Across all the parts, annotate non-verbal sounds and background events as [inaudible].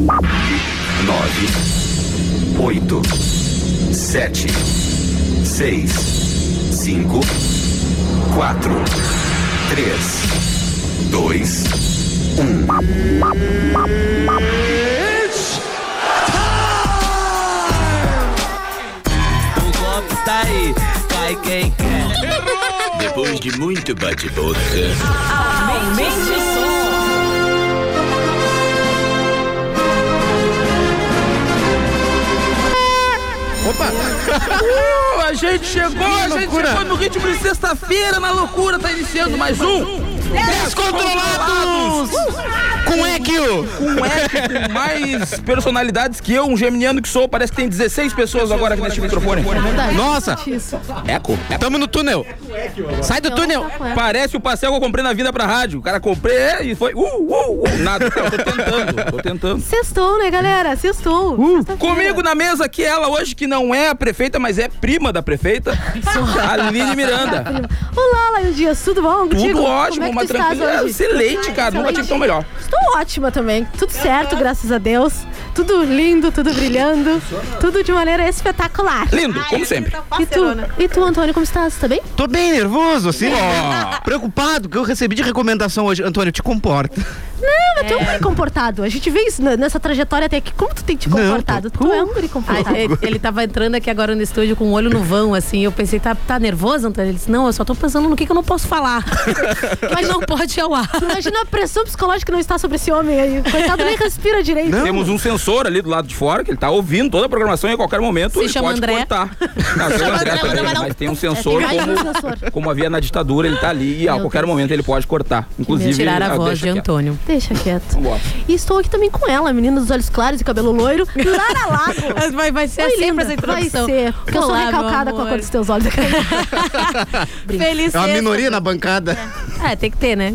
nove, oito, sete, seis, cinco, quatro, três, dois, um. O golpe tá aí, cai quem quer. Depois de muito bate-boca. Aumente o som. Opa! Uh, a gente chegou, a gente chegou no ritmo de sexta-feira, na loucura, tá iniciando mais um. Descontrolados! Com Equio! Com mais personalidades que eu, um geminiano que sou, parece que tem 16 pessoas agora aqui neste microfone. Nossa! Eco? Tamo no túnel! Sai do túnel! Parece o pastel que eu comprei na vida pra rádio. O cara comprei é, e foi. Uh, uh, uh, nada. Eu tô tentando, tô tentando. Sextou, né, galera? Sextou. Sexta-feira. Comigo na mesa aqui ela hoje, que não é a prefeita, mas é prima da prefeita, Aline Miranda. Olá, Laio Dias, tudo bom? Tudo ótimo, Como é uma que tranquila. hoje? Excelente, cara. Nunca tive tão melhor. Estou ótima também. Tudo certo, graças a Deus. Tudo lindo, tudo brilhando. Tudo de maneira espetacular. Lindo, como sempre. E tu, e tu, Antônio, como estás? Tá bem? Tô bem nervoso, assim. [laughs] Preocupado, que eu recebi de recomendação hoje. Antônio, te comporta. Não, mas tu é um guri comportado. A gente vê isso nessa trajetória até aqui. Como tu tem te Não, comportado? tô- Tu é um guri comportado. Ai, ele, ele tava entrando aqui agora no estúdio com o olho no vão, assim. Eu pensei, tá, tá nervoso, Antônio? Ele disse, não, eu só tô pensando no que, que eu não posso falar. [laughs] Mas não pode ir ao ar. Imagina a pressão psicológica que não está sobre esse homem aí. Coitado, nem respira direito. Não. Temos um sensor ali do lado de fora, que ele tá ouvindo toda a programação e a qualquer momento Se ele chama pode André. cortar. [laughs] Não, se chama André André, também, mas não. mas tem um sensor tem mais um como, sensor. como havia na ditadura, ele tá ali e a Meu qualquer Deus. momento ele pode cortar. Inclusive, Tirar a ah, voz deixa de quieto. Antônio. Deixa quieto. Vambora. E estou aqui também com ela, menina dos olhos claros e cabelo loiro, Lara Lago. [laughs] Vai, vai ser Oi, sempre linda. essa introdução. Vai ser, porque eu sou Olá, recalcada com a cor dos teus olhos. [laughs] Feliz É uma minoria na bancada. É, tem que ter, né?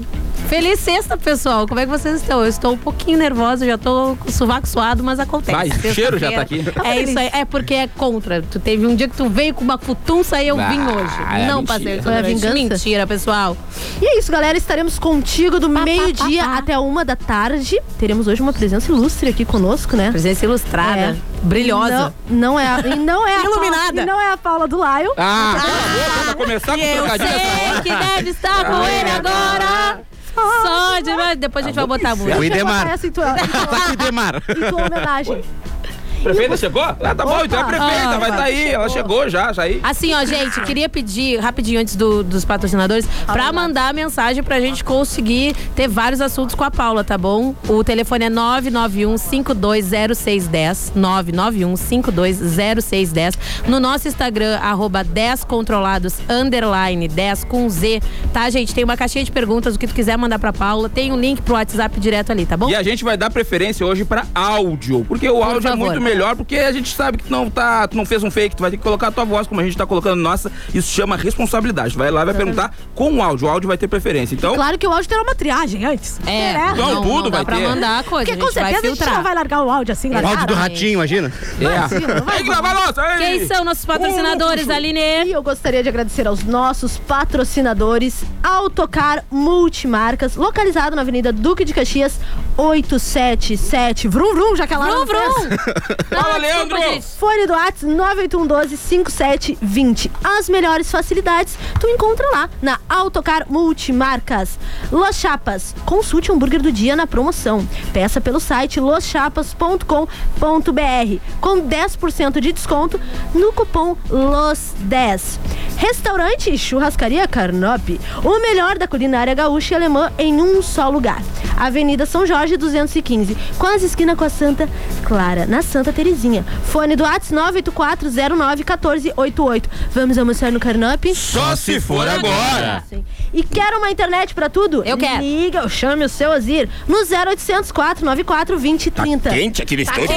Feliz sexta, pessoal. Como é que vocês estão? Eu estou um pouquinho nervosa, já tô com o sovaco suado, mas acontece. Vai, o cheiro já tá Sexta-feira. aqui. É isso aí. É porque é contra. Tu teve um dia que tu veio com uma futunça e eu Ah, vim hoje. é Não mentira. passei. Foi a vingança? Mentira, pessoal. E é isso, galera. Estaremos contigo do meio-dia até uma da tarde. Teremos hoje uma presença ilustre aqui conosco, né? Presença ilustrada, É. brilhosa. Não, não é a, e não é a Iluminada. Paula, e não é a Paula do Laio. Ah, cala a boca, pra começar com Eu trocadilho essa sei hora. que deve estar com ele agora. Só demais. Depois a gente vai botar a música. [laughs] O Deixa eu botar Idemar. essa em tua, em tua- Tá em tua homenagem. Prefeita chegou? Ah, tá bom, então é Opa. prefeita, Ah, vai tá aí. Ela chegou já, já aí. Assim, ó, gente, queria pedir rapidinho antes do- dos patrocinadores pra mandar mensagem pra gente conseguir ter vários assuntos com a Paula, tá bom? O telefone é 991-520610. 991-520610. No nosso Instagram, arroba 10controlados, underline 10 com Z. Tá, gente? Tem uma caixinha de perguntas, o que tu quiser mandar pra Paula. Tem um link pro WhatsApp direto ali, tá bom? E a gente vai dar preferência hoje pra áudio, porque o áudio é muito melhor, porque a gente sabe que tu não tá, tu não fez um fake, tu vai ter que colocar a tua voz como a gente tá colocando nossa, isso chama responsabilidade. Tu vai lá e vai perguntar com o áudio, o áudio vai ter preferência. Então, Claro que o áudio terá uma triagem antes. É, né? Não, não, tudo não dá vai pra ter. mandar a coisa, Porque a com certeza a gente não vai largar o áudio assim, O áudio do ratinho, imagina. é. Imagina, não vai Tem que lavar a louça, ei! Quem são nossos patrocinadores, Aline? E eu gostaria de agradecer aos nossos patrocinadores Autocar Multimarcas, localizado na Avenida Duque de Caxias, 877. Vrum, vrum, já que ela Vrum, [laughs] não. Fala, Leandro! Fone do WhatsApp 981125720. As melhores facilidades tu encontra lá na Autocar Multimarcas. Los Chapas, consulte o hambúrguer do dia na promoção. Peça pelo site loschapas.com.br com 10% de desconto no cupom LOS10. Restaurante e Churrascaria Carnop, o melhor da culinária gaúcha e alemã em um só lugar. Avenida São Jorge 215, quase esquina com a Santa Clara, na Santa Terezinha. Fone do WhatsApp 984091488. Vamos almoçar no Carnop? Só se for agora! E quer uma internet pra tudo? Eu quero. Liga ou chame o seu Ozir no 0800 494 2030. Quente aquele estúdio.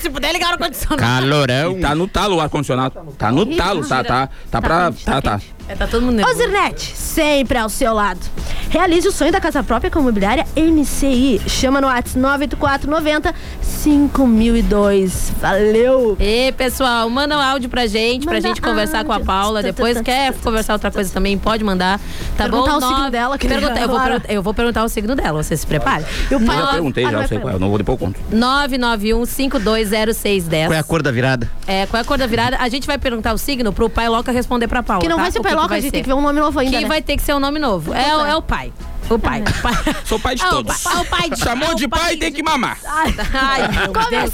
se puder ligar o ar-condicionado. Calorão. Tá no talo o ar-condicionado. Tá no talo, tá, tá, tá pra. Tá, tá. É, tá todo mundo nervoso. Ozirnet, sempre ao seu lado. Realize o sonho da casa própria com a imobiliária MCI. Chama no WhatsApp 98490 5002. Valeu! E pessoal, manda um áudio pra gente, pra Manda gente conversar com a. Paula. Depois quer conversar outra coisa também, pode mandar. Tá Perguntar bom? o signo Nove- dela, que Pergunta- eu, vou eu vou perguntar o signo dela, você se prepare. Eu já perguntei, Ah, já vai sei pra- qual é. Eu não vou depois eu conto. 991520610. Qual é a cor da virada? É, qual é a cor da virada? A gente vai perguntar o signo pro pai Loca responder pra Paula. Que não tá? vai ser O pai Loca, vai a gente ser. tem que ver um nome novo ainda. Que né? vai ter que ser um nome novo. É, o- é o pai. O pai. [laughs] Pai. Sou pai de o todos. pai- o pai de- Chamou é o de pai, tem que mamar. Ai, meu Deus.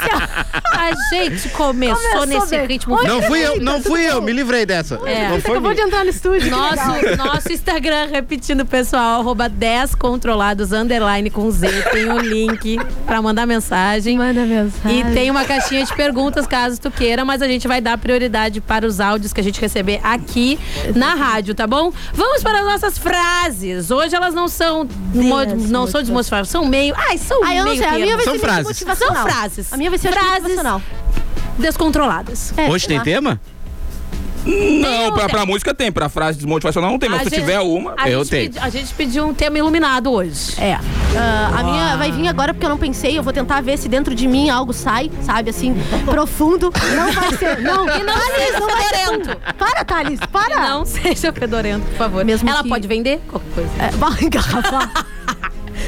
A gente começou, Começou nesse bem. ritmo. Oi, Não fui eu, não fui eu, me livrei dessa. É. Não Você foi acabou de entrar no estúdio. Nosso, nosso Instagram, repetindo, pessoal, arroba 10 controlados, underline com Z. Tem um link pra mandar mensagem. Manda mensagem. E tem uma caixinha de perguntas, caso tu queira, mas a gente vai dar prioridade para os áudios que a gente receber aqui na rádio, tá bom? Vamos para as nossas frases. Hoje elas não são mo- não são desmotivadas, são meio. Ai, são Ah, eu não meio sei, a minha termo. vai São ser frases. motivacional. São frases. A minha vai ser Frases. motivacional. descontroladas. É, Hoje sei tem lá. tema? Não, pra, pra música tem, pra frase desmotivacional não tem, mas A se gente- tiver uma. a eu gente tenho. pedi- a gente pediu um tema iluminado hoje. É. Ah, a minha vai vir agora porque eu não pensei. Eu vou tentar ver se dentro de mim algo sai, sabe? Assim, profundo. Não vai ser. Não, Que [laughs] não Thales, seja não vai ser fedorento. Para, Thales, para. Não seja fedorento, por favor. Mesmo Ela que- pode vender qualquer coisa. É, [laughs] vai engarrafar.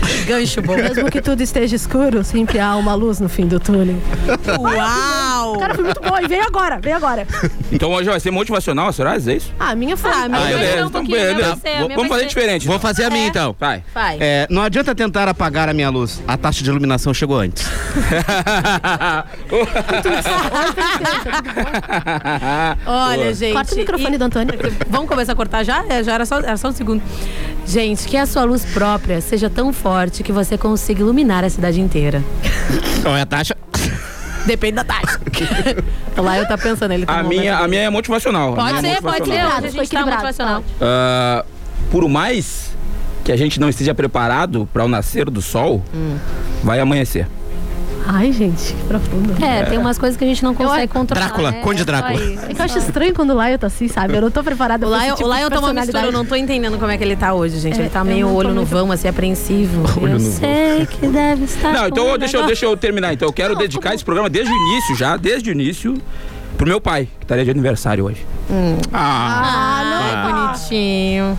[laughs] Gancho bom. Mesmo que tudo esteja escuro, sempre há uma luz no fim do túnel. Uau! Cara, foi muito bom. E veio agora, veio agora. Então hoje vai ser motivacional, será? É isso? Ah, a minha foi. Ah, a minha Ah, vai beleza, ser um então pouquinho, a beleza. vai ser, a Vamos fazer ser. diferente. Vou fazer a minha É. então. Vai. Vai. É, não adianta tentar apagar a minha luz. A taxa de iluminação chegou antes. [laughs] Olha, gente. Corta o microfone do Antônio. Vamos começar a cortar já? É, já era só, era só um segundo. Gente, que a sua luz própria seja tão forte que você consiga iluminar a cidade inteira. Qual é a taxa? [laughs] Depende da taxa. [laughs] Lá eu tá pensando, ele tá A minha, a minha é motivacional. Pode é ser, pode ser. motivacional. A gente tá motivacional. Ah, por mais que a gente não esteja preparado para o nascer do sol, Hum. vai amanhecer. Ai, gente, que profundo. É, tem umas coisas que a gente não consegue controlar. Drácula, né? Conde Drácula. Aí, É que eu acho estranho quando o Lion tá assim, sabe? Eu não tô preparada O pra Lion, tipo o Lion tá uma mistura, eu não tô entendendo como é que ele tá hoje, gente. É, ele tá eu meio não olho no vão, assim, apreensivo. Olho eu no vão. sei que deve estar. Não, então deixa eu, deixa eu terminar. Então eu quero dedicar esse programa desde o início já, desde o início, pro meu pai, que estaria de aniversário hoje. Ah, não. Ah, bonitinho.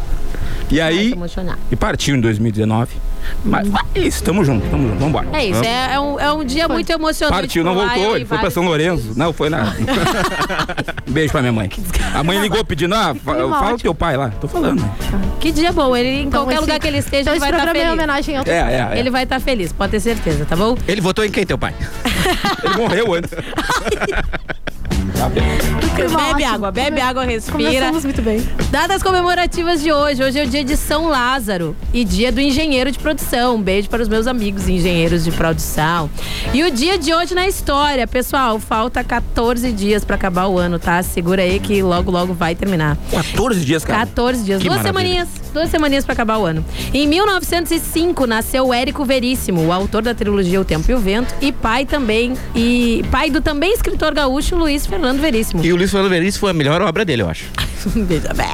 E aí, emocionar. e partiu em 2019. Mas vai isso, tamo junto, tamo junto, vambora. É isso, é, é um, é um dia muito emocionante. Partiu, não voltou, ele foi pra São Lourenço. Não, foi na. Um [laughs] Beijo pra minha mãe. A mãe ligou pedindo, ah, fala ótimo. teu pai lá. Tô falando. Que dia bom, ele em Então qualquer esse- lugar que ele esteja, Então ele vai estar programa é feliz. homenagem ao É, é, é. Ele vai estar feliz, pode ter certeza, tá bom? Ele votou em quem, teu pai? [laughs] Ele morreu antes. [laughs] Tá bem. clima bebe água, bebe água, respira. Começamos muito bem. Datas comemorativas de hoje. Hoje é o dia de São Lázaro e dia do engenheiro de produção. Um beijo para os meus amigos engenheiros de produção. E o dia de hoje na história, pessoal, falta 14 dias para acabar o ano, tá? Segura aí que logo, logo vai terminar. 14 dias, cara. 14 dias, Que duas maravilha. semaninhas, duas semaninhas para acabar o ano. Em 1905 nasceu Érico Veríssimo, o autor da trilogia O Tempo e o Vento e pai também e pai do também escritor gaúcho Luiz Fernando Veríssimo. E o Luiz Fernando Veríssimo foi a melhor obra dele, eu acho. Veja [laughs] bem.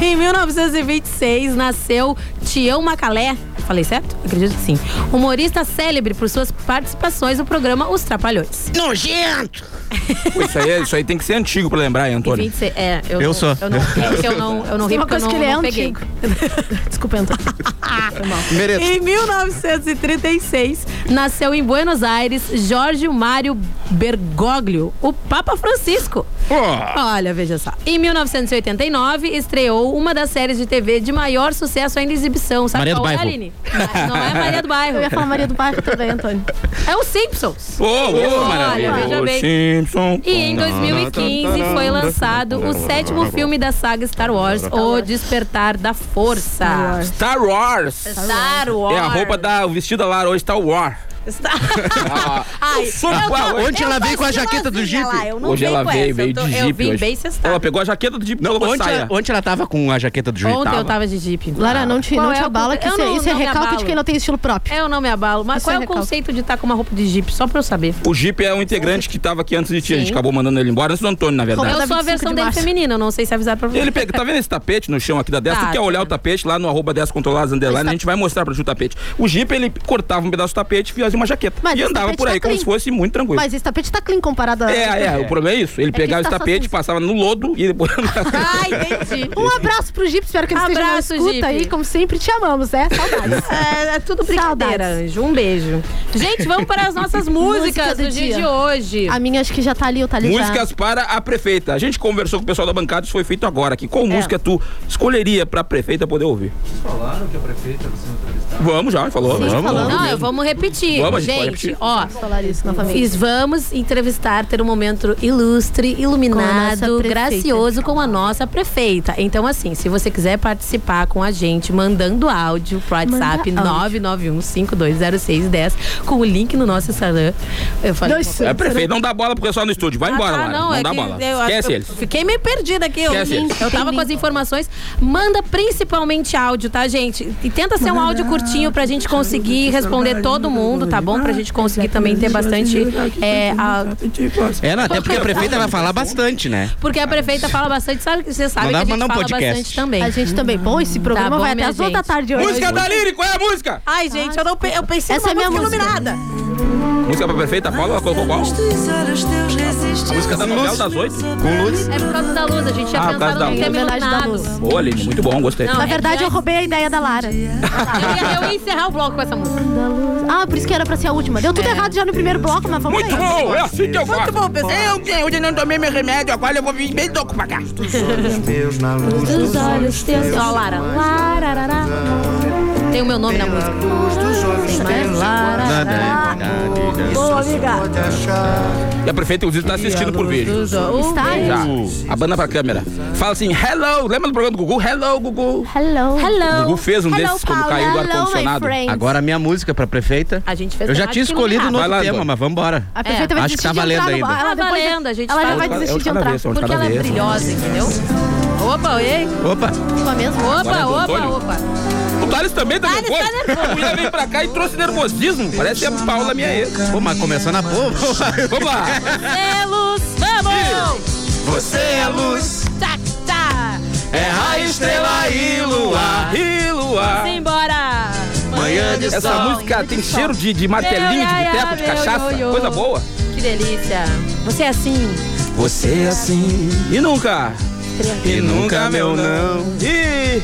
Em 1926 nasceu Tião Macalé. Falei certo? Acredito que sim. Humorista célebre por suas participações no programa Os Trapalhões. Nojento! Pô, isso, aí, é- isso aí tem que ser antigo pra lembrar, hein, Antônio? 26, é, eu, Eu não- sou. Eu não, é eu não, eu não ri Tem uma porque eu não, que ele é não peguei. [laughs] Desculpa, Antônio. Foi mal. Mereço. Em 1936, nasceu em Buenos Aires Jorge Mário Bergoglio, o Papa Francisco. Olha, veja só. Em 1989, estreou uma das séries de TV de maior sucesso ainda em exibição. Sabe Maria do qual é, Bairro. Aline? Não é Maria do Bairro. Eu ia falar Maria do Bairro também, Antônio. É o Simpsons. Ô, ô, Olha, maravilha. veja bem. Simpson. E em 2015 foi lançado o sétimo filme da saga Star Wars, O Despertar da Força. Star Wars. Star Wars. É a roupa da o vestido da Lara hoje, Star Wars. Está... Ah, Ai, eu sou eu Ontem eu ela veio com a jaqueta do Jeep. lá, eu não Hoje ela veio, veio eu de Eu Jeep vim hoje. bem cestada. Ela pegou a jaqueta do Jeep Não, ontem, saia. ela- ontem ela tava com a jaqueta do Jeep. Ontem eu tava. de Jeep. Lara, não te, Qual não é te abala, que eu isso, é- não- isso é não me recalque de quem não tem estilo próprio. Eu não me abalo, mas Isso qual é é o conceito de estar com uma roupa de Jeep? Só pra eu saber. O Jeep é um integrante que tava aqui antes de ti. A gente acabou mandando ele embora antes do Antônio, na verdade. Eu sou a 25 versão de dele feminina, eu não sei se avisar pra você. Ele pega, tá vendo esse tapete no chão aqui da 10? Tá, tu quer olhar tá. o tapete lá no arroba 10 controladas underline, a gente vai mostrar pra ti o tapete. O Jeep, ele cortava um pedaço do tapete e fazia uma jaqueta. Mas e andava por tá aí como clean. se fosse muito tranquilo. Mas esse tapete tá clean comparado a... É, é, o problema é isso. Ele que pegava esse só tapete, passava no lodo e depois. [laughs] Ah, entendi. Um abraço pro Jeep, espero que ele esteja na Abraço, escuta Jeep. aí. Como sempre, te amamos, né? Saudades. [laughs] É, é tudo brincadeira, Saudades. Anjo. Um beijo. Gente, vamos para as nossas [laughs] músicas Música do do dia dia. de hoje. A minha acho que já tá ali, ou tá ali já. Músicas para a prefeita. A gente conversou com o pessoal da bancada, isso foi feito agora aqui. É. Qual música tu escolheria pra prefeita poder ouvir? Falaram que a prefeita vai ser entrevistada. Vamos já, falou. Sim, vamos, vamos. Não, eu vamos repetir. Vamos, a gente pode gente, repetir. ó. Fiz vamos entrevistar, ter um momento ilustre, iluminado, nossa gracioso com a nossa prefeita. Então, assim, se você quiser participar com a gente, mandando áudio pro WhatsApp Manda 991-520610, com o link no nosso Instagram. Eu falei. Dois É prefeito, não dá bola pro pessoal no estúdio. Vai Ah, embora, tá, Lara. Não, é dá que bola. eu- Esquece eu eles. Fiquei meio perdida aqui. Eu, eles. eu tava com as informações. Manda principalmente áudio, tá, gente? E tenta ser um áudio curtinho pra gente conseguir responder todo mundo, tá bom? Pra gente conseguir também ter bastante. É, a- É, não, até porque a prefeita vai falar bastante, né? porque a prefeita fala bastante, sabe? Você sabe Não que a gente um fala podcast. bastante também. A gente também. Bom, esse programa Tá bom, vai até as da tarde hoje. Música da Liri, qual é a música? Ai, gente, eu, não, pe- eu pensei Essa numa é minha música música. iluminada. Música pra prefeita, Paula, ela colocou qual? A música da novela das oito. Com luz. É por causa da luz, a gente tinha Ah, por causa pensado da no luz. tema da luz. Boa, Aline, muito bom, gostei. Não, Na é verdade, que eu roubei a ideia da Lara. Eu ia, eu ia encerrar o bloco com essa música. Ah, por isso que era pra ser a última. Deu tudo errado já no primeiro bloco, mas vamos Muito aí. bom, é assim que eu faço. bom, pessoal. Eu, que hoje não tomei meu remédio, agora eu vou vir bem louco pra cá. Dos olhos teus. Ó, Lara. Lararará. Tem o meu nome na música. Tem mais Lararará. Boa, amiga. E a prefeita, inclusive, tá assistindo por vídeo. Está aí. Já. Abana pra câmera. Fala assim, hello. Lembra do programa do Gugu? Hello, Gugu. Hello. O Hello. Gugu fez um Hello, desses quando Paula. caiu do ar-condicionado. Agora a minha música pra prefeita. A gente fez Eu já tinha escolhido o novo lá, tema, mas vambora. A prefeita vai Acho que desistir tá de valendo ainda. bar. Ela Tá valendo, a gente Ela já vai a desistir de entrar. a Porque ela é brilhosa, entendeu? Opa, oi. Opa! Sua mesmo? Opa, opa, opa. O Thales também tá tá nervoso. A mulher veio pra cá e trouxe nervosismo. Parece a Paula, minha ex. Pô, mas começou na boa. Vamos lá. Selos, vamos! Você é luz, Tá, tá. é raio, estrela e luar. E luar. Simbora! Manhã de Essa sol. música tem cheiro de, de martelinho, de boteco, de cachaça. Coisa boa. Que delícia. Você é assim. Você é assim, E nunca. e nunca meu não. E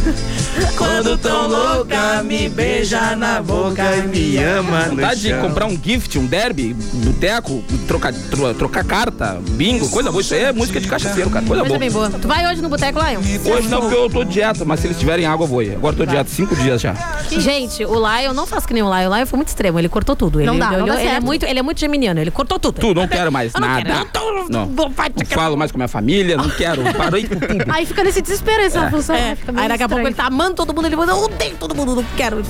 [laughs] Quando tão louca, me beija na boca e me ama no vontade de chão. comprar um gift, um derby, boteco, trocar, tro- trocar carta, bingo, coisa boa. Isso aí é música de cachaceiro, cara. Coisa Coisa boa. bem boa. Tu vai hoje no Boteco Lion? Hoje não, porque eu tô dieta, mas se eles tiverem água, eu vou ir. Agora eu tô dieta cinco dias já. Gente, o Lion não faz que nem o Lion. O Lion foi muito extremo. Ele cortou tudo. Ele, Não dá, ele, não dá ele é muito, ele é muito geminiano. Ele cortou tudo. Tu, não quero mais Eu não nada. quero. Eu tô- Não. falo mais com minha família, não quero. Parei com tudo. Aí fica nesse desespero essa função. É. Fica meio Aí daqui a pouco ele tá amando todo mundo. Ele fala, eu odeio todo mundo, não quero.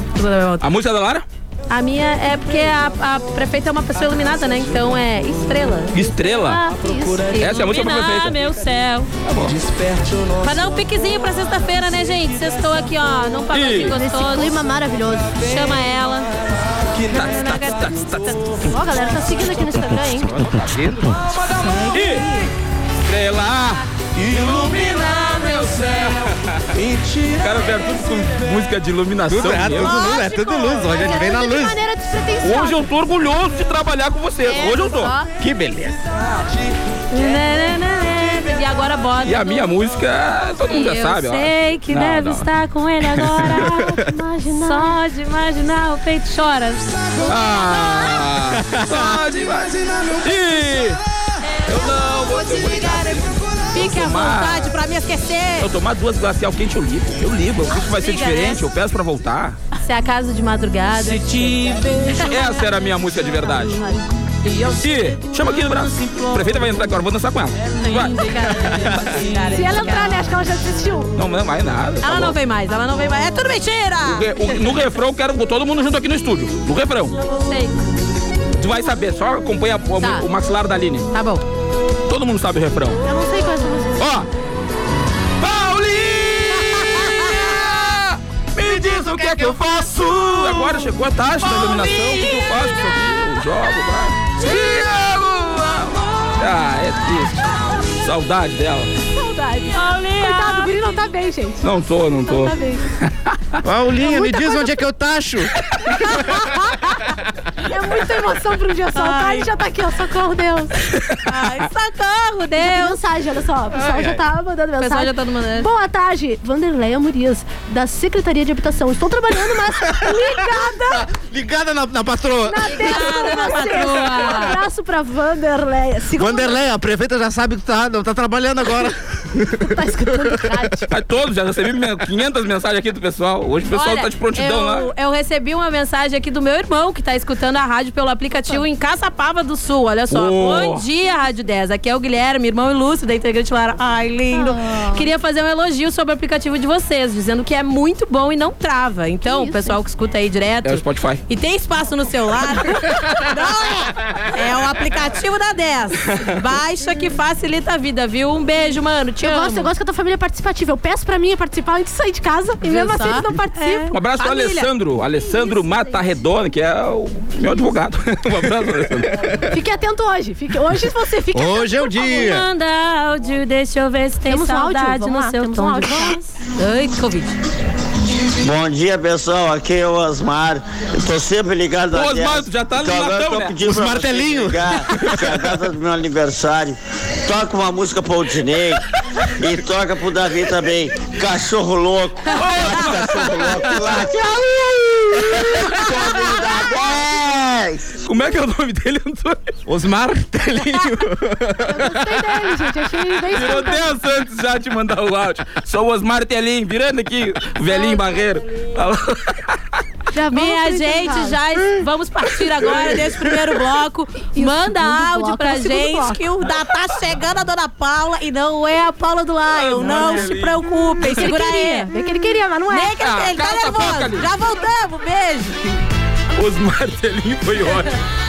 A música da Lara? A minha é porque a, a prefeita é uma pessoa iluminada, né? Então é estrela. Estrela. Ah, isso. Essa é a música pra Iluminar prefeita. meu céu. Pra dar um piquezinho pra sexta-feira, né, gente? Sextou aqui, ó, num pagodinho gostoso. clima maravilhoso. Chama ela. Ó, galera, tá seguindo aqui no Instagram, hein? Tá? E estrela. Iluminar meu céu. O cara veio tudo com música de iluminação. Tudo, é, meu. tudo luz, é tudo luz. Hoje a gente vem na luz. Hoje eu tô orgulhoso de trabalhar com vocês. Hoje eu tô. Que beleza. E agora bota. E a minha música, todo mundo já eu sabe, ó. sei que Não, deve não. estar com ele agora. [laughs] Só de imaginar o peito chora. Ah, só de imaginar meu Ih, Eu não vou te ligar. Fique à Tomar. vontade pra me esquecer. Eu tomar duas glacial quente, eu ligo. Eu ligo. Eu acho que vai ser Liga, diferente. Eu peço pra voltar. Se é a casa de madrugada. Essa era a minha música de verdade. E chama aqui no braço. A prefeita vai entrar agora, vou dançar com ela. Vai. Se ela entrar, né? Acho que ela já desistiu. Não, não vai nada. tá Ela bom. não vem mais, ela não vem mais. É tudo mentira! O- o- No refrão, eu quero todo mundo junto aqui no estúdio. No refrão. Sei. Tu vai saber, só acompanha o, Tá. o maxilar da Aline. Tá bom. Todo mundo sabe o refrão. Eu não sei quais são vocês. Ó! Paulinha! Me diz o que é que eu faço! Agora chegou a taxa da iluminação. O que eu faço com isso aqui? Eu jogo, vai. Tiago! Ah, é triste. Saudade dela. Saudade. Coitado, o guri não tá bem, gente. Não tô, não tô. Não tá bem. Paulinha, me muita diz onde é que eu tacho. [laughs] É muita emoção pra um dia só. Tá? Ele já tá aqui, ó. Socorro, Deus. Ai, [laughs] socorro, Deus! mensagem, olha só. O pessoal já tá mandando O mensagem. pessoal já tá mandando. Boa tarde, Vanderleia Murias, da Secretaria de Habitação. Estou trabalhando, mas ligada [laughs] Ligada na, na patroa. na dentro na patroa. Um abraço pra Vanderleia. Segunda Vanderlei, a prefeita já sabe que tá, não tá trabalhando agora. [laughs] tá escutando rádio. Mas todos, já recebi men- 500 mensagens aqui do pessoal. Hoje o pessoal Olha, tá de prontidão eu, lá. eu recebi uma mensagem aqui do meu irmão que tá escutando a rádio pelo aplicativo em Caçapava do Sul. Olha só. Oh. Bom dia, Rádio 10. Aqui é o Guilherme, irmão ilustre da integrante Lara. Ai, lindo. Ah. Queria fazer um elogio sobre o aplicativo de vocês, dizendo que é muito bom e não trava. Então, o isso, pessoal que escuta aí direto. É o Spotify. E tem espaço no celular? [laughs] Não é. É o aplicativo da 10. Baixa que facilita a vida, viu? Um beijo, mano. Te Eu amo. gosto, eu gosto que a tua família é participativa. Eu peço pra mim participar antes de sair de casa e mesmo assim eles não participam. Um abraço pro. Alessandro, Alessandro Mata Redonda, que é o meu advogado. [laughs] um abraço, Alessandro. Fique atento hoje. Fique, hoje você fica Hoje é o atento, por favor. dia. Manda áudio, deixa eu ver se tem Temos áudio? saudade Vamos no lá, seu um tom de voz. Ai, Covid. Bom dia, pessoal. Aqui é o Osmar. Eu tô sempre ligado Ô, Osmar, 10. tu já tá no Então agora Natão, eu tô né? pedindo Os martelinhos. ligar, que é a data do meu aniversário. Toca uma música pro Odinei e toca pro Davi também. Cachorro louco. Late, cachorro louco. Late. Pode dar 10. Como é que é o nome dele, Antônio? Osmar Telinho. [laughs] Gostei dele, gente. Achei bem Virou espontâneo. 10 antes já de mandar o áudio. Sou o Osmar Telinho, virando aqui, o velhinho barreiro. Já Minha pro gente, já vamos partir agora desse primeiro bloco. E Manda áudio bloco pra é o segundo gente bloco. que o da tá chegando a dona Paula e não é a Paula do Lion. Não se preocupem, segura aí. Vê que ele queria, mas não é. Nem que ele, Ah, ele tá cala essa boca, nervoso. Já voltamos, beijo. Osmar Telinho foi ótimo.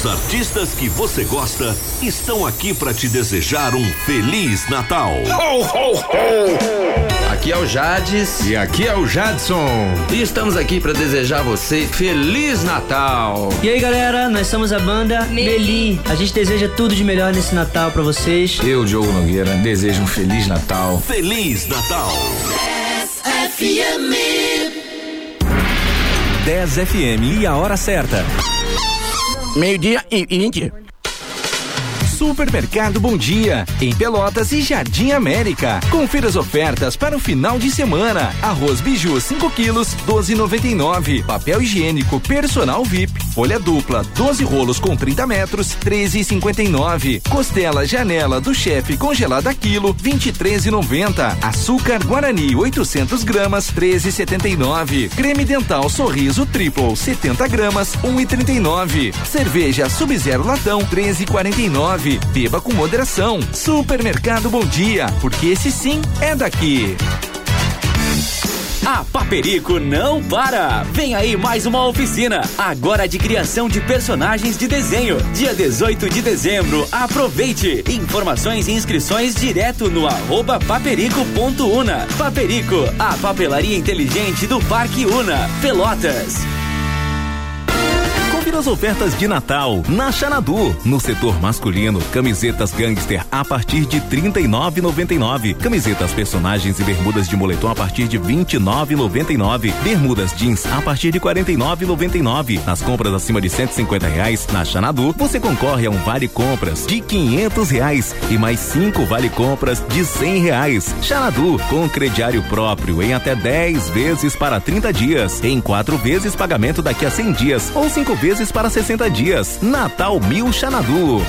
Os artistas que você gosta estão aqui para te desejar um feliz Natal. Aqui é o Jades E aqui é o Jadson. e estamos aqui para desejar a você Feliz Natal. E aí galera, nós somos a banda Meli. A gente deseja tudo de melhor nesse Natal pra vocês. Eu, Diogo Nogueira, desejo um Feliz Natal. Feliz Natal. 10 FM e a hora certa. Meio-dia e 20. Supermercado Bom Dia, em Pelotas e Jardim América. Confira as ofertas para o final de semana. Arroz biju 5 quilos, 12,99. Papel higiênico personal VIP, folha dupla, 12 rolos com 30 metros, 13,59. Costela janela do chefe congelada quilo, 23,90. Açúcar Guarani 800 gramas, 13,79. Creme dental Sorriso Triple 70 gramas, 1,39. Cerveja Sub-Zero Latão 13,49. Beba com moderação. Supermercado Bom Dia, porque esse sim é daqui. A Paperico não para! Vem aí mais uma oficina, agora de criação de personagens de desenho. Dia 18 de dezembro, aproveite! Informações e inscrições direto no arroba paperico.una. Paperico, a papelaria inteligente do Parque Una, Pelotas. Confira as ofertas de Natal na Xanadu. No setor masculino, camisetas gangster a partir de R$ 39,99. Camisetas personagens e bermudas de moletom a partir de R$ 29,99. Bermudas jeans a partir de R$ 49,99. Nas compras acima de 150 reais na Xanadu, você concorre a um vale compras de 500 reais e mais cinco vale compras de 100 reais. Xanadu com crediário próprio em até 10 vezes para 30 dias, em quatro vezes pagamento daqui a 100 dias ou cinco vezes para 60 dias. Natal Mil Xanadu.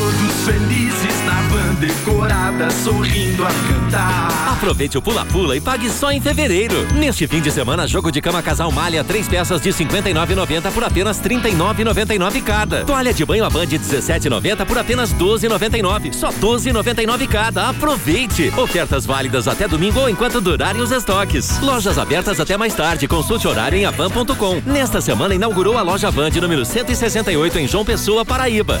Todos felizes na van decorada, sorrindo a cantar. Aproveite o pula-pula e pague só em fevereiro. Neste fim de semana, jogo de cama casal malha, três peças de 59,90 por apenas 39,99 cada. Toalha de banho a band de 17,90 por apenas 12,99. Só 12,99 cada. Aproveite! Ofertas válidas até domingo ou enquanto durarem os estoques. Lojas abertas até mais tarde. Consulte horário em avan.com. Nesta semana inaugurou a loja Van de número 168 em João Pessoa, Paraíba.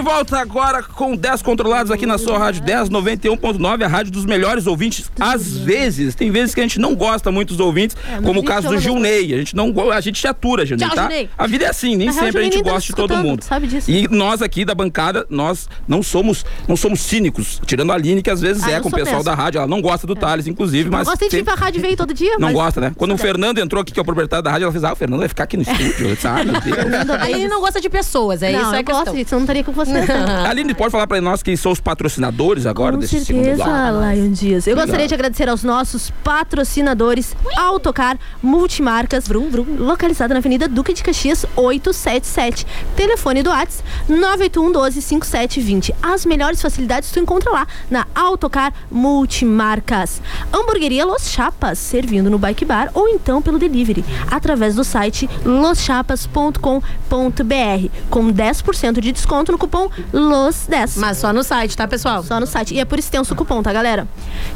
De volta agora com 10 controlados aqui na sua rádio 10 91.9, a rádio dos melhores ouvintes. Às vezes, tem vezes que a gente não gosta muito dos ouvintes, como o caso do Gilney. A gente não a gente te atura, Gilney, Tchau, tá? A vida é assim, nem sempre a gente tá gosta de todo mundo. sabe disso. E nós aqui da bancada, nós não somos não somos cínicos, tirando a Aline que às vezes Ah, é com o pessoal da rádio, ela não gosta do Thales inclusive, mas Não gosta de vir sempre- pra rádio veio todo dia, [laughs] não mas... gosta, né? Quando o Fernando entrou aqui, que é o proprietário da rádio, ela fez, ah, o Fernando vai ficar aqui no estúdio. Eu disse, ah, meu Deus. Aí ele não gosta de pessoas, é não, isso a eu questão. gosto disso, eu não estaria com você. [laughs] Aline, pode falar pra nós quem são os patrocinadores agora Com desse segundo certeza, bloco? Lion Dias. Eu Legal. gostaria de agradecer aos nossos patrocinadores Autocar Multimarcas, vrum, vrum, localizada na Avenida Duque de Caxias 877. Telefone do Whats 981 12 5720. As melhores facilidades tu encontra lá na Autocar Multimarcas. Hamburgueria Los Chapas, servindo no Bike Bar ou então pelo delivery, através do site loschapas.com.br, com 10% de desconto no cupom LOS10. Mas só no site, tá, pessoal? Só no site. E é por extenso o cupom, tá, galera?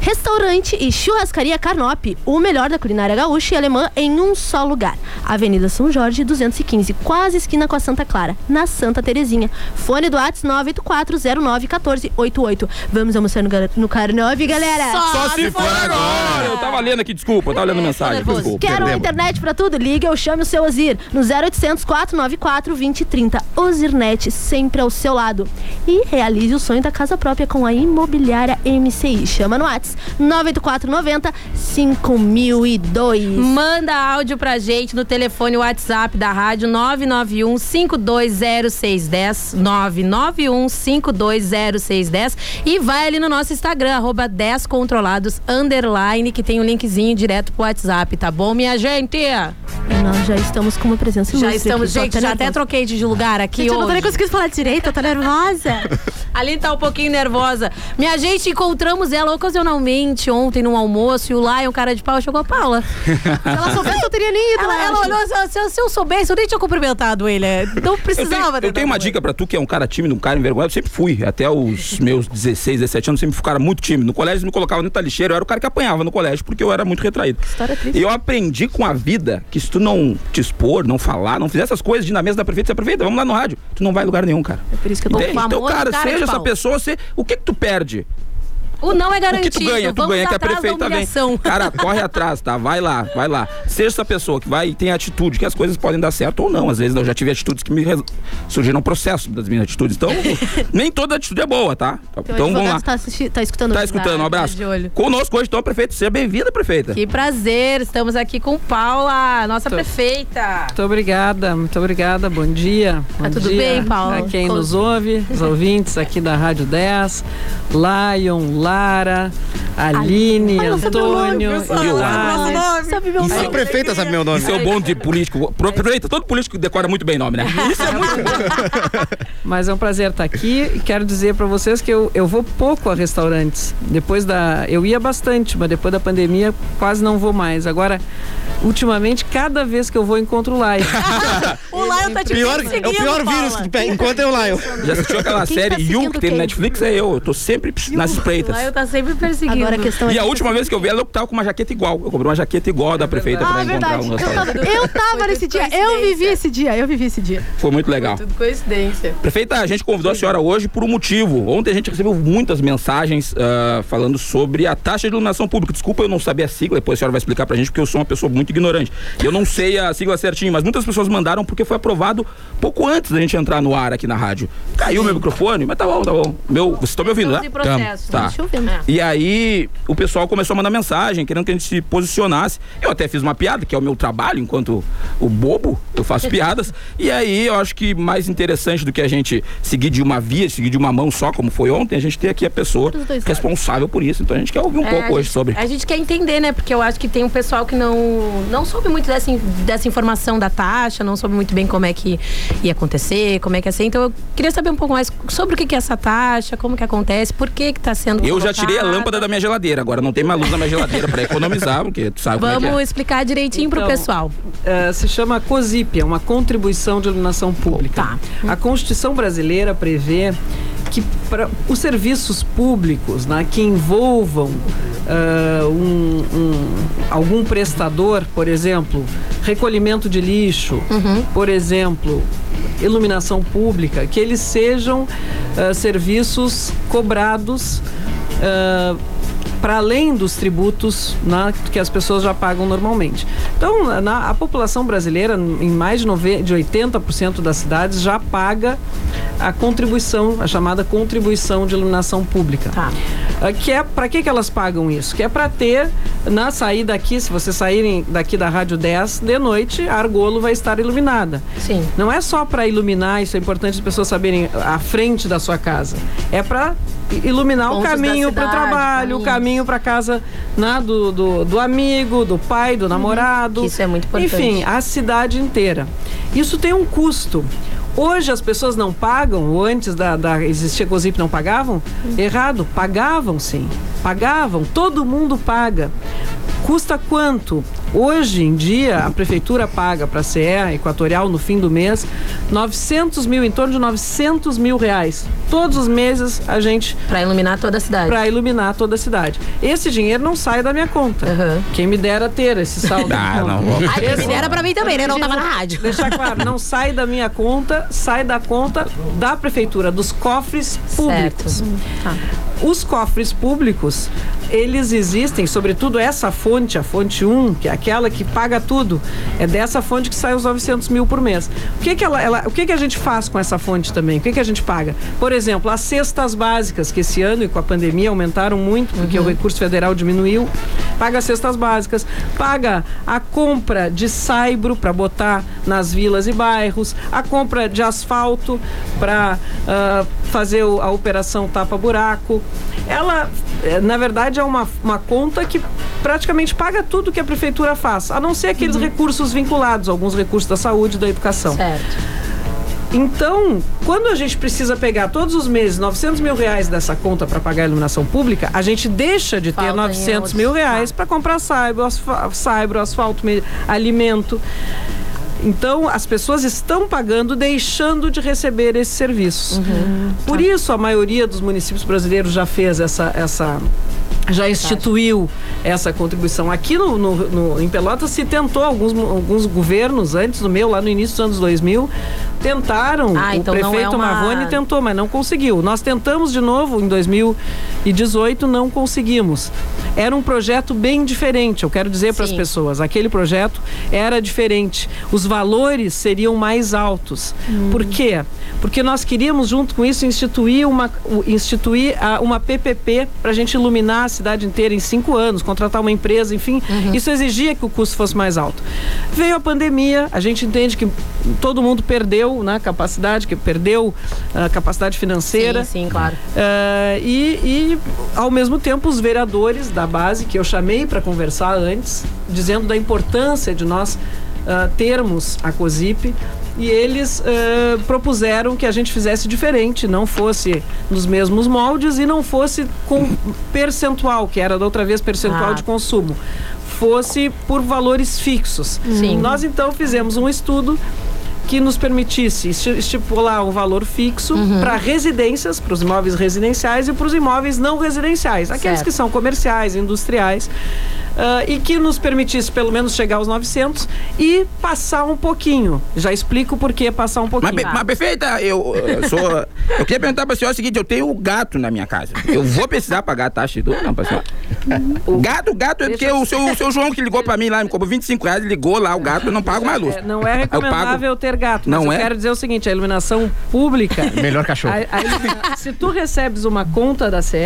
Restaurante e churrascaria Carnop, o melhor da culinária gaúcha e alemã em um só lugar. Avenida São Jorge, 215, quase esquina com a Santa Clara, na Santa Terezinha. Fone do WhatsApp 984091488. Vamos almoçar no, no Carnop, galera? Só se for agora! Eu tava lendo aqui, desculpa, eu tava lendo mensagem. Desculpa, Quero perdemos. internet pra tudo? Liga ou chame o seu Ozir no 0800 494 2030. Ozirnet, sempre ao seu lado. E realize o sonho da casa própria com a imobiliária MCI. Chama no WhatsApp 98490 5002. Manda áudio pra gente no telefone WhatsApp da rádio 991 520610 991 520610 e vai ali no nosso Instagram arroba 10 controlados underline que tem o um linkzinho direto pro WhatsApp, tá bom, minha gente? Nós já estamos com uma presença Já estamos, aqui, gente, já até troquei de lugar aqui Gente, eu não hoje. conseguindo falar direito, eu tô nervosa. [laughs] Ali tá um pouquinho nervosa. Minha gente, encontramos ela ocasionalmente ontem no almoço e o Lion, cara de pau, chegou a Paula. Se ela soubesse, eu teria nem ido Ela, lá. ela olhou, se, se- eu soubesse, eu nem tinha cumprimentado ele. Não Eu precisava tenho, eu tenho uma dica pra tu que é um cara tímido, um cara envergonhado. Eu sempre fui. Até os meus 16, 17 anos, sempre fui um cara muito tímido. No colégio, eles me colocavam dentro da lixeira. Eu era o cara que apanhava no colégio, porque eu era muito retraído. História triste. E eu aprendi com a vida que se tu não te expor, não falar, não fizer essas coisas de ir na mesa da prefeita, você prefeita, vamos lá no rádio. Tu não vai em lugar nenhum, cara. É isso que eu tô Então, cara, cara seja essa pessoa, você, o que que tu perde? O não é O garantido. que tu ganha? Tu Vamos ganha que a prefeita vem. Cara, [laughs] corre atrás, tá? Vai lá, vai lá. Seja essa pessoa que vai e tem atitude, que as coisas podem dar certo ou não. Às vezes eu já tive atitudes que me res... surgiram um processo das minhas atitudes. Então, [laughs] nem toda atitude é boa, tá? Então vamos lá. Tá, assisti- tá escutando Tá escutando, um abraço. olho. Conosco hoje, então, prefeito. Seja bem-vinda, prefeita. Que prazer, estamos aqui com Paula, nossa prefeita. Muito obrigada, muito obrigada. Bom dia. Bom Tá tudo dia bem, Paula? A quem Como- nos ouve, os [laughs] ouvintes aqui da Rádio 10, Lion, Lara, Aline, Ai, Antônio, meu Isso nome? é- prefeita sabe meu nome. Isso é o bom de político. Prefeita, todo político decora muito bem nome, né? Isso é muito bom. [laughs] Mas é um prazer estar aqui e quero dizer para vocês que eu, eu vou pouco a restaurantes. Depois da. Eu ia bastante, mas depois da pandemia quase não vou mais. Agora, ultimamente, cada vez que eu vou, encontro lá. O Lion [laughs] tá te Pior, é o pior Paula. vírus que tu pega. Enquanto eu lá, eu. Já assistiu aquela Quem tá série You seguindo que tem no? Netflix? É eu. Eu tô sempre nas O Lion tá sempre perseguindo. Agora a questão é. E a última vez que eu vi ela, eu tava com uma jaqueta igual. Eu comprei uma jaqueta igual da prefeita Ah, pra é encontrar verdade. um Eu tava, eu tava Foi nesse dia. Eu vivi esse dia. Eu vivi esse dia. Foi muito legal. Tudo coincidência. Prefeita, a gente convidou a senhora hoje por um motivo. Ontem a gente recebeu muitas mensagens ah, falando sobre a taxa de iluminação pública. Desculpa, eu não sabia a sigla, depois a senhora vai explicar pra gente, porque eu sou uma pessoa muito ignorante. Eu não sei a sigla certinho, mas muitas pessoas mandaram porque foi aprovado pouco antes da gente entrar no ar aqui na rádio. Caiu meu microfone, mas tá bom, tá bom. Meu, vocês estão me ouvindo, né? Processo. Tá. Ver. E aí, o pessoal começou a mandar mensagem, querendo que a gente se posicionasse. Eu até fiz uma piada, que é o meu trabalho, enquanto o bobo, eu faço [laughs] piadas. E aí, eu acho que mais interessante do que a gente seguir de uma via, seguir de uma mão só, como foi ontem, a gente tem aqui a pessoa responsável por isso. Então a gente quer ouvir um É, pouco hoje gente- sobre. A gente quer entender, né? Porque eu acho que tem um pessoal que não, não soube muito dessa, dessa informação da taxa, não soube muito bem como é que ia acontecer, como é que ia ser. Então eu queria saber um pouco mais sobre o que que é essa taxa, como que acontece, por que que tá sendo Eu já tirei a lâmpada da minha geladeira, agora não tem mais luz na minha geladeira pra economizar, porque tu sabe como é que Vamos é. explicar direitinho pro Então, pessoal. Eh, se chama COSIP, é uma contribuição de iluminação pública. Tá. A Constituição brasileira prevê que para os serviços públicos né, que envolvam ah, um- um- algum prestador, por exemplo, recolhimento de lixo, por exemplo, iluminação pública, que eles sejam ah, serviços cobrados ah, para além dos tributos né, que as pessoas já pagam normalmente. Então, na, a população brasileira, em mais de, nove, de 80% das cidades, já paga a contribuição, a chamada contribuição de iluminação pública. Tá. Ah, Que é para que, que elas pagam isso? Que é para ter na saída daqui, se vocês saírem daqui da Rádio 10 de noite, a Argolo vai estar iluminada. Sim. Não é só para iluminar, isso é importante as pessoas saberem a frente da sua casa. É para iluminar o Pontos da caminho para o trabalho, o caminho para casa né, do, do, do amigo, do pai, do namorado. Que isso é muito importante. Enfim, a cidade inteira. Isso tem um custo. Hoje as pessoas não pagam, ou antes da, da existir COSIP não pagavam? Errado, pagavam sim. Pagavam, todo mundo paga. Custa quanto? Hoje em dia, a prefeitura paga para a CE Equatorial no fim do mês 900 mil, em torno de 900 mil reais. Todos os meses a gente. Para iluminar toda a cidade. Para iluminar toda a cidade. Esse dinheiro não sai da minha conta. Quem me dera ter esse saldo. [laughs] Ah, não vou. Ai, quem me dera pra mim também, né? Não tava na rádio. Deixar claro, não sai da minha conta, sai da conta da prefeitura, dos cofres públicos. Os cofres públicos, eles existem, sobretudo essa fonte, a fonte 1, que é aquela que paga tudo, é dessa fonte que sai os 900 mil por mês. O que que, ela, ela- o que que a gente faz com essa fonte também? O que que a gente paga? Por exemplo, as cestas básicas, que esse ano e com a pandemia aumentaram muito, porque o recurso federal diminuiu, paga as cestas básicas, paga a compra de saibro para botar nas vilas e bairros, a compra de asfalto para fazer a operação tapa-buraco. Ela, eh, na verdade, é uma, uma conta que praticamente paga tudo que a prefeitura faz, a não ser aqueles recursos vinculados, alguns recursos da saúde e da educação. Certo. Então, quando a gente precisa pegar todos os meses 900 mil reais dessa conta para pagar a iluminação pública, a gente deixa de ter Falta em 900 outros. mil reais para comprar saibro, asfa- saibro, asfalto, me- alimento. Então, as pessoas estão pagando, deixando de receber esses serviços. Por isso, a maioria dos municípios brasileiros já fez essa. essa já instituiu essa contribuição. Aqui no, no- no- em Pelotas se tentou, alguns, alguns governos, antes do meu, lá no início dos anos 2000, tentaram. Ah, o então prefeito é uma- Marrone tentou, mas não conseguiu. Nós tentamos de novo em 2018, não conseguimos. Era um projeto bem diferente, eu quero dizer para as pessoas. Aquele projeto era diferente. Os valores seriam mais altos. Hum. Por quê? Porque nós queríamos, junto com isso, instituir uma, instituir uma PPP para a gente iluminar a cidade inteira em cinco anos, contratar uma empresa, enfim. Uhum. Isso exigia que o custo fosse mais alto. Veio a pandemia, a gente entende que todo mundo perdeu né, capacidade, que perdeu a capacidade financeira. Sim, sim, claro. Ah, e, e, ao mesmo tempo, os vereadores da base, que eu chamei para conversar antes, dizendo da importância de nós ah, termos a COSIP, e eles ah, propuseram que a gente fizesse diferente, não fosse nos mesmos moldes e não fosse com percentual, que era da outra vez percentual Ah. de consumo, fosse por valores fixos. Sim. Nós então fizemos um estudo que nos permitisse esti- estipular um valor fixo Uhum. para residências, para os imóveis residenciais e para os imóveis não residenciais, aqueles Certo. que são comerciais, industriais, ah, e que nos permitisse pelo menos chegar aos 900 e passar um pouquinho. Já explico por que passar um Mas, pouquinho. be- mas perfeita, eu, eu sou. Eu queria perguntar pra senhora o seguinte: eu tenho gato na minha casa. Eu vou precisar pagar a taxa de tudo? Não, pra senhora. Gato, gato é porque o seu, o seu João que ligou pra mim lá, me cobrou 25 reais, ligou lá o gato, eu não pago mais luz. É, não é Eu recomendável pago. ter gato. Mas Não eu é? quero dizer o seguinte: a iluminação pública. [laughs] Melhor cachorro. A- a ilumina- se tu recebes uma conta da CE,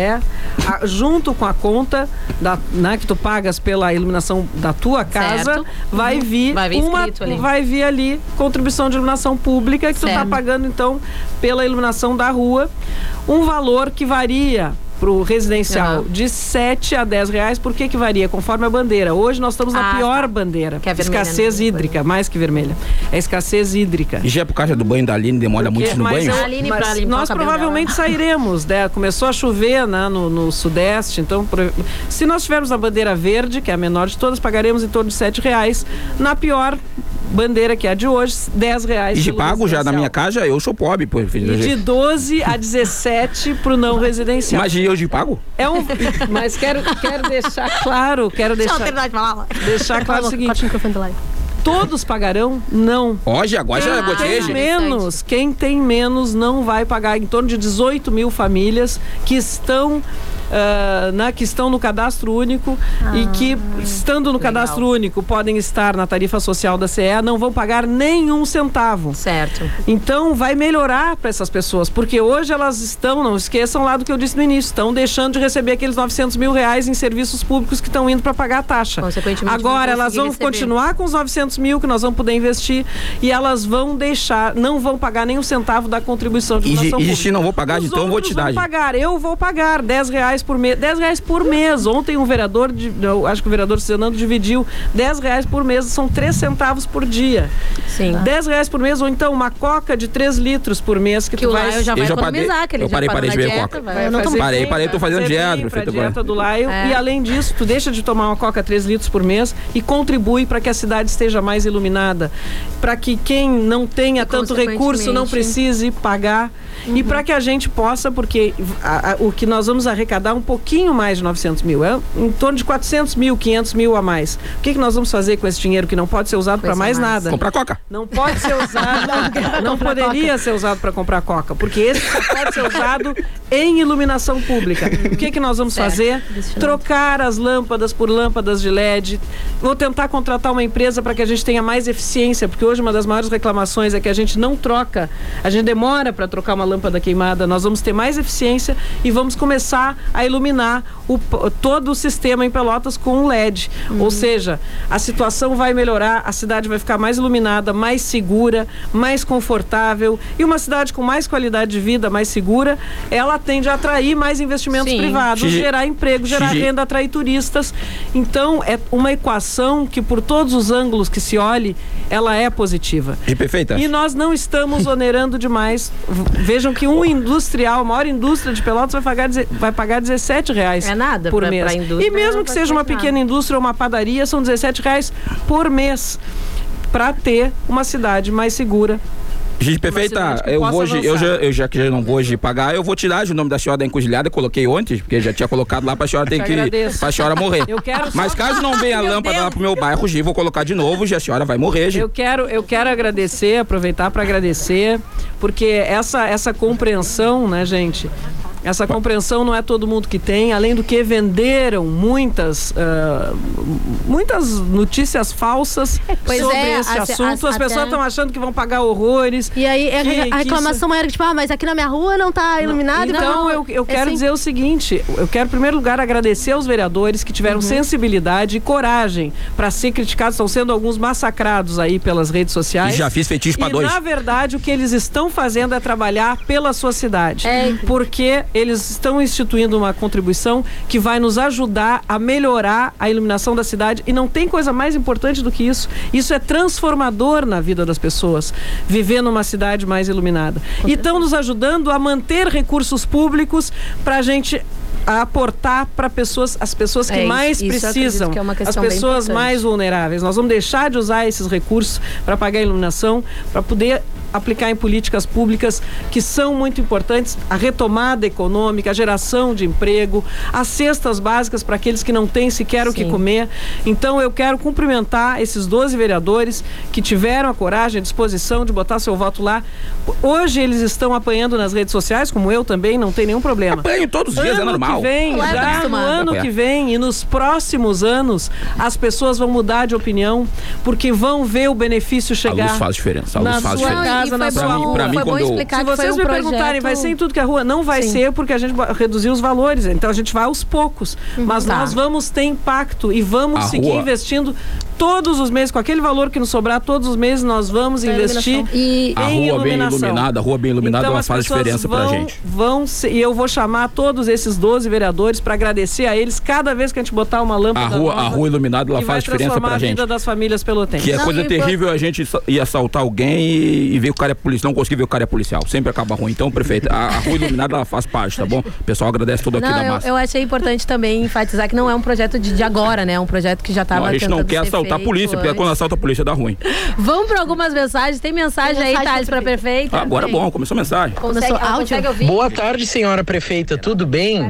a- junto com a conta da, né, que tu pagas pela iluminação da tua casa, Certo. vai Uhum. vir Vai vir uma, ali. vai vir ali contribuição de iluminação pública que tu tá Certo. pagando então pela iluminação da rua, um valor que varia pro residencial Uhum. de 7 a 10 reais. Por que que varia? Conforme a bandeira. Hoje nós estamos na Ah, pior tá. bandeira. Que é vermelha, escassez né? hídrica, mais que vermelha. É escassez hídrica. E já é por causa do banho da Aline, demora muito no Mas banho? eu- Aline mas nós provavelmente sairemos, né? Começou a chover né, no, no sudeste, então se nós tivermos a bandeira verde, que é a menor de todas, pagaremos em torno de sete reais. Na pior bandeira, que é a de hoje, 10 reais. E de pago já na minha casa, eu sou pobre, pô. filho. E de 12 a 17 pro não residencial. Imagina eu de pago? É um, [laughs] mas quero, quero deixar claro, quero Deixa eu deixar, terminar de falar. deixar claro o seguinte: o todos pagarão? Não. Hoje, agora já Quem tem menos, quem tem menos não vai pagar. Em torno de 18 mil famílias que estão. Ah, né, que estão no cadastro único e que, estando no cadastro único, podem estar na tarifa social da CE, não vão pagar nenhum centavo. Certo. Então vai melhorar para essas pessoas, porque hoje elas estão, não esqueçam lá do que eu disse no início, estão deixando de receber aqueles 900 mil reais em serviços públicos que estão indo para pagar a taxa. Consequentemente, Agora vão elas vão receber. continuar com os 900 mil que nós vamos poder investir e elas vão deixar, não vão pagar nenhum centavo da contribuição de E, e pública. se não vou pagar, Os então vou te dar. vão pagar, eu vou pagar 10 reais por mês, 10 reais por mês. Ontem um vereador, de- eu acho que o vereador Zenando dividiu 10 reais por mês, são 3 centavos por dia. Sim. 10 reais por mês, ou então uma coca de 3 litros por mês que, Que tu o vai. Já Eu já economizar, parei- que ele eu já parei- parei de beber coca. vai- eu não Parei, parei, tô fazendo dieta, prefeito, dieta do Laio. É. E além disso, tu deixa de tomar uma coca 3 litros por mês e contribui para que a cidade esteja mais iluminada. Para que quem não tenha E, tanto recurso não precise pagar. Uhum. E para que a gente possa, porque a- a- o que nós vamos arrecadar é um pouquinho mais de 900 mil, é em torno de 400 mil, 500 mil a mais. O que, que nós vamos fazer com esse dinheiro que não pode ser usado para mais mais. nada? Comprar coca. Não pode ser usado, [laughs] não, poderia ser usado para comprar coca, porque esse só pode ser usado em iluminação pública. O que que nós vamos Certo. fazer? Destinado. Trocar as lâmpadas por lâmpadas de LED. Vou tentar contratar uma empresa para que a gente tenha mais eficiência, porque hoje uma das maiores reclamações é que a gente não troca, a gente demora para trocar uma lâmpada queimada. Nós vamos ter mais eficiência e vamos começar a a iluminar o todo o sistema em Pelotas com um LED. Ou seja, a situação vai melhorar, a cidade vai ficar mais iluminada, mais segura, mais confortável e uma cidade com mais qualidade de vida, mais segura, ela tende a atrair mais investimentos Sim. privados, Xigi- gerar emprego, gerar Xigi- renda, atrair turistas. Então, é uma equação que por todos os ângulos que se olhe, ela é positiva. E perfeita. E nós não estamos onerando demais. Vejam que um industrial, a maior indústria de Pelotas vai pagar, vai pagar 17 reais É nada por pra- mês. pra indústria, e mesmo não que seja uma pequena indústria ou uma padaria, são 17 reais por mês para ter uma cidade mais segura. Gente, perfeita. que Eu vou, hoje- eu, já, eu já que já não vou hoje pagar, eu vou tirar o nome da senhora da encruzilhada, coloquei ontem, porque já tinha colocado lá pra senhora ter Te que. agradeço. pra senhora morrer. Eu quero só- Mas caso não venha [laughs] a lâmpada lá Deus. pro meu bairro, Gi, vou colocar de novo, já a senhora vai morrer, Gi. Eu quero, eu quero agradecer, aproveitar para agradecer, porque essa, essa compreensão, né, gente? Essa compreensão não é todo mundo que tem, além do que venderam muitas, ah, muitas notícias falsas pois sobre é, esse a- assunto. a- As pessoas até- estão achando que vão pagar horrores. E aí é que- a que reclamação isso- maior que, tipo, ah, mas aqui na minha rua não tá iluminado. Então, eu, eu É quero assim. dizer o seguinte: eu quero, em primeiro lugar, agradecer aos vereadores que Uhum. tiveram sensibilidade e coragem para ser criticados. Estão sendo alguns massacrados aí pelas redes sociais. E já fiz feitiço pra E, dois. Na verdade, o que eles estão fazendo é trabalhar pela sua cidade. Porque eles estão instituindo uma contribuição que vai nos ajudar a melhorar a iluminação da cidade. E não tem coisa mais importante do que isso. Isso é transformador na vida das pessoas. Viver numa cidade mais iluminada. E estão nos ajudando a manter recursos públicos para a gente aportar para pessoas as pessoas que É, mais precisam que é as pessoas mais vulneráveis nós vamos deixar de usar esses recursos para pagar a iluminação para poder aplicar em políticas públicas que são muito importantes a retomada econômica a geração de emprego as cestas básicas para aqueles que não têm sequer o que Sim. comer então eu quero cumprimentar esses 12 vereadores que tiveram a coragem a disposição de botar seu voto lá hoje eles estão apanhando nas redes sociais como eu também não tem nenhum problema Apanho todos os dias, é Ano normal. que vem, Claro, tá já no ano É. que vem e nos próximos anos, as pessoas vão mudar de opinião porque vão ver o benefício A chegar. luz faz diferença. A luz faz diferença. casa, na Pra sua mim- rua. pra mim, foi bom eu- explicar Se que foi vocês um me projeto... perguntarem, vai ser em tudo que a rua? Não vai Sim. ser porque a gente vai reduzir os valores. Então a gente vai aos poucos. Mas Tá. nós vamos ter impacto e vamos A seguir rua- investindo todos os meses, com aquele valor que nos sobrar, todos os meses nós vamos Pra investir iluminação. E A em rua bem iluminação. iluminada, a rua bem iluminada, Então, ela as faz diferença pra vão, gente. Vão se- e eu vou chamar todos esses 12 vereadores para agradecer a eles cada vez que a gente botar uma lâmpada A rua, a nova rua iluminada, ela faz diferença transformar pra a gente. vida das famílias pelotenses. Que é Não, coisa terrível a gente ir assaltar alguém e, e ver o cara é policial, não conseguir ver o cara é policial. Sempre acaba ruim. Então, prefeito, a, a rua iluminada ela faz parte, tá bom? O pessoal agradece tudo aqui Não, da eu, massa. eu achei importante também enfatizar que não é um projeto de, de agora, né? É um projeto que já estava a gente não quer assaltar a polícia, porque quando assalta a polícia dá ruim. [laughs] Vamos para algumas mensagens. Tem mensagem, Tem aí, mensagem Thales, pra para prefeita? Agora é bom, começou a mensagem. Começou ah, áudio? consegue ouvir? Boa tarde, senhora prefeita, tudo bem?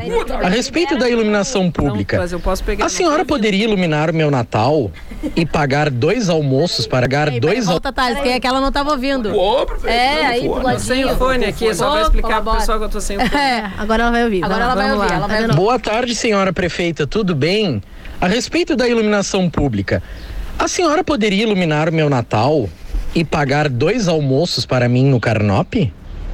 A respeito da iluminação pública, Mas eu posso pegar a senhora poderia iluminar o meu Natal e pagar dois almoços para pagar dois almoços? Volta, Thales, que é que ela não tava ouvindo. Prefeito, É, aí, pro sem o fone aqui, só para Ô, explicar pro colabora. pessoal que eu tô sem o fone. É, agora ela vai ouvir. Agora ela vai vamos ouvir, lá. ela vai ouvir. Boa tarde, senhora prefeita, tudo bem? A respeito da iluminação pública, a senhora poderia iluminar o meu Natal e pagar dois almoços para mim no Carnop?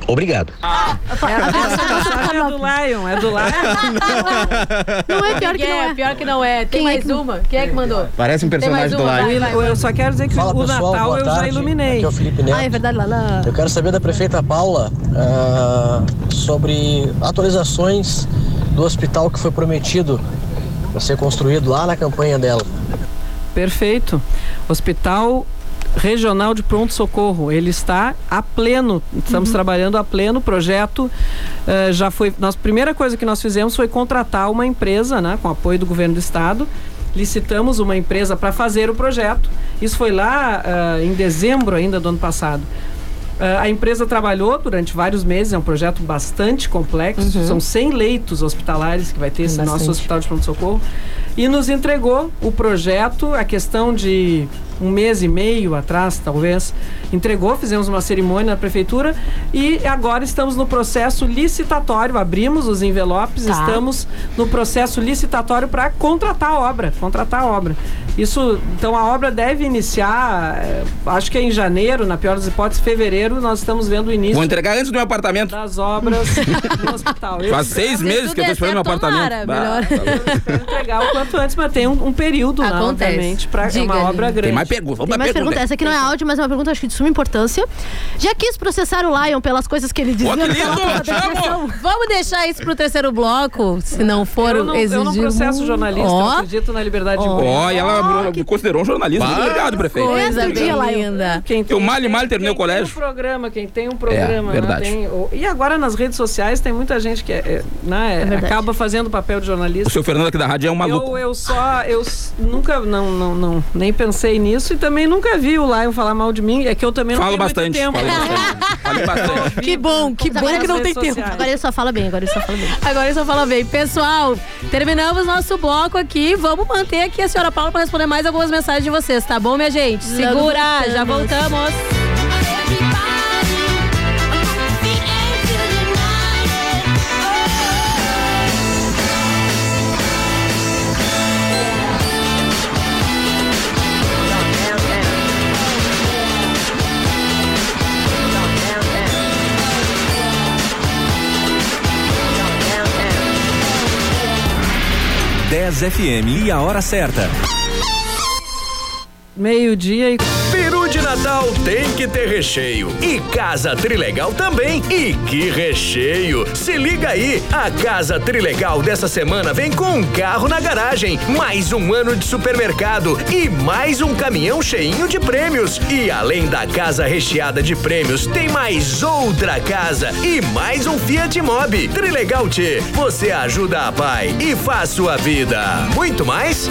Obrigado. Essa mensagem é do Lion, é do Lion. [laughs] Não é pior que é, não é. pior que não é. Tem Quem é mais que- uma? Quem é que mandou? Parece um personagem do vai. Eu só quero dizer que Fala o pessoal, Natal eu já tarde. iluminei. Aqui é o Felipe Neto. Ah, é verdade, lá na... Eu quero saber da prefeita Paula ah, sobre atualizações do hospital que foi prometido para ser construído lá na campanha dela. Perfeito. Hospital Regional de Pronto Socorro, ele está a pleno. Estamos trabalhando a pleno. O projeto eh, já foi. Nossa primeira coisa que nós fizemos foi contratar uma empresa, né, com apoio do governo do estado. Licitamos uma empresa para fazer o projeto. Isso foi lá ah, em dezembro ainda do ano passado. Ah, a empresa trabalhou durante vários meses, é um projeto bastante complexo, são 100 leitos hospitalares que vai ter esse nosso Bastante. hospital de pronto-socorro, e nos entregou o projeto, a questão de um mês e meio atrás, talvez, entregou, fizemos uma cerimônia na prefeitura e agora estamos no processo licitatório, abrimos os envelopes, Tá. estamos no processo licitatório para contratar a obra, contratar a obra. Isso, então a obra deve iniciar, eh, acho que é em janeiro, na pior das hipóteses, fevereiro, nós estamos vendo o início Vou entregar antes do meu apartamento. das obras do hospital. Eu Faz seis meses que eu tô esperando meu apartamento. Bah, tá louco. entregar o quanto antes, mas tem um, um período lá, Acontece. obviamente, para é uma obra grande. Tem mais perguntas. Vamos Tem mais pergunta. pergunta. Essa aqui não é áudio, mas é uma pergunta acho que de suma importância. Já quis processar o Lion pelas coisas que ele dizia naquela lindo? Vamos deixar isso pro terceiro bloco, se não for eu não, eu não processo jornalista, eu Ó, acredito na liberdade de Ó, imprensa. e ela me considerou um jornalista. Muito obrigado, prefeito. coisa dia, Lion. Quem Eu mal e mal terminei o quem tem colégio. um programa, quem tem um programa, É, verdade. né, tem- e agora nas redes sociais tem muita gente que é, é, né, verdade. acaba fazendo papel de jornalista. O seu Fernando aqui da rádio é um maluco. Eu, eu só, eu nunca, não, não, não, nem pensei nisso e também nunca vi o Lion falar mal de mim. É que eu também não Falo tenho bastante. muito tempo. Falo bastante. [laughs] Falo bastante. Que bom, que bom Agora que não tem redes tempo. sociais. Agora ele só fala bem, agora ele só fala bem. Agora eu só fala bem. Pessoal, terminamos nosso bloco aqui. Vamos manter aqui a senhora Paula para responder mais algumas mensagens de vocês, tá bom, minha gente? Segura, já voltamos. voltamos. Dez FM e a hora certa. Meio-dia e. Peru de Natal tem que ter recheio. E Casa Trilegal também. E que recheio! Se liga aí, a Casa Trilegal dessa semana vem com um carro na garagem, mais um ano de supermercado e mais um caminhão cheinho de prêmios. E além da casa recheada de prêmios, tem mais outra casa e mais um Fiat Mobi. Trilegal T, você ajuda a pai e faz sua vida. Muito mais?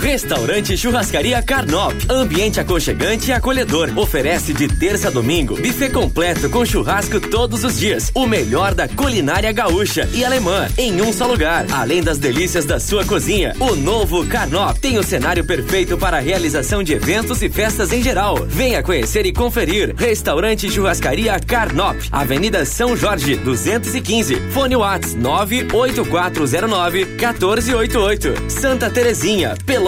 Restaurante Churrascaria Carnop. Ambiente aconchegante e acolhedor. Oferece de terça a domingo buffet completo com churrasco todos os dias. O melhor da culinária gaúcha e alemã em um só lugar. Além das delícias da sua cozinha, o novo Carnop tem o cenário perfeito para a realização de eventos e festas em geral. Venha conhecer e conferir. Restaurante Churrascaria Carnop. Avenida São Jorge, 215. Fone Whats 98409 1488. Santa Terezinha, Pelotas.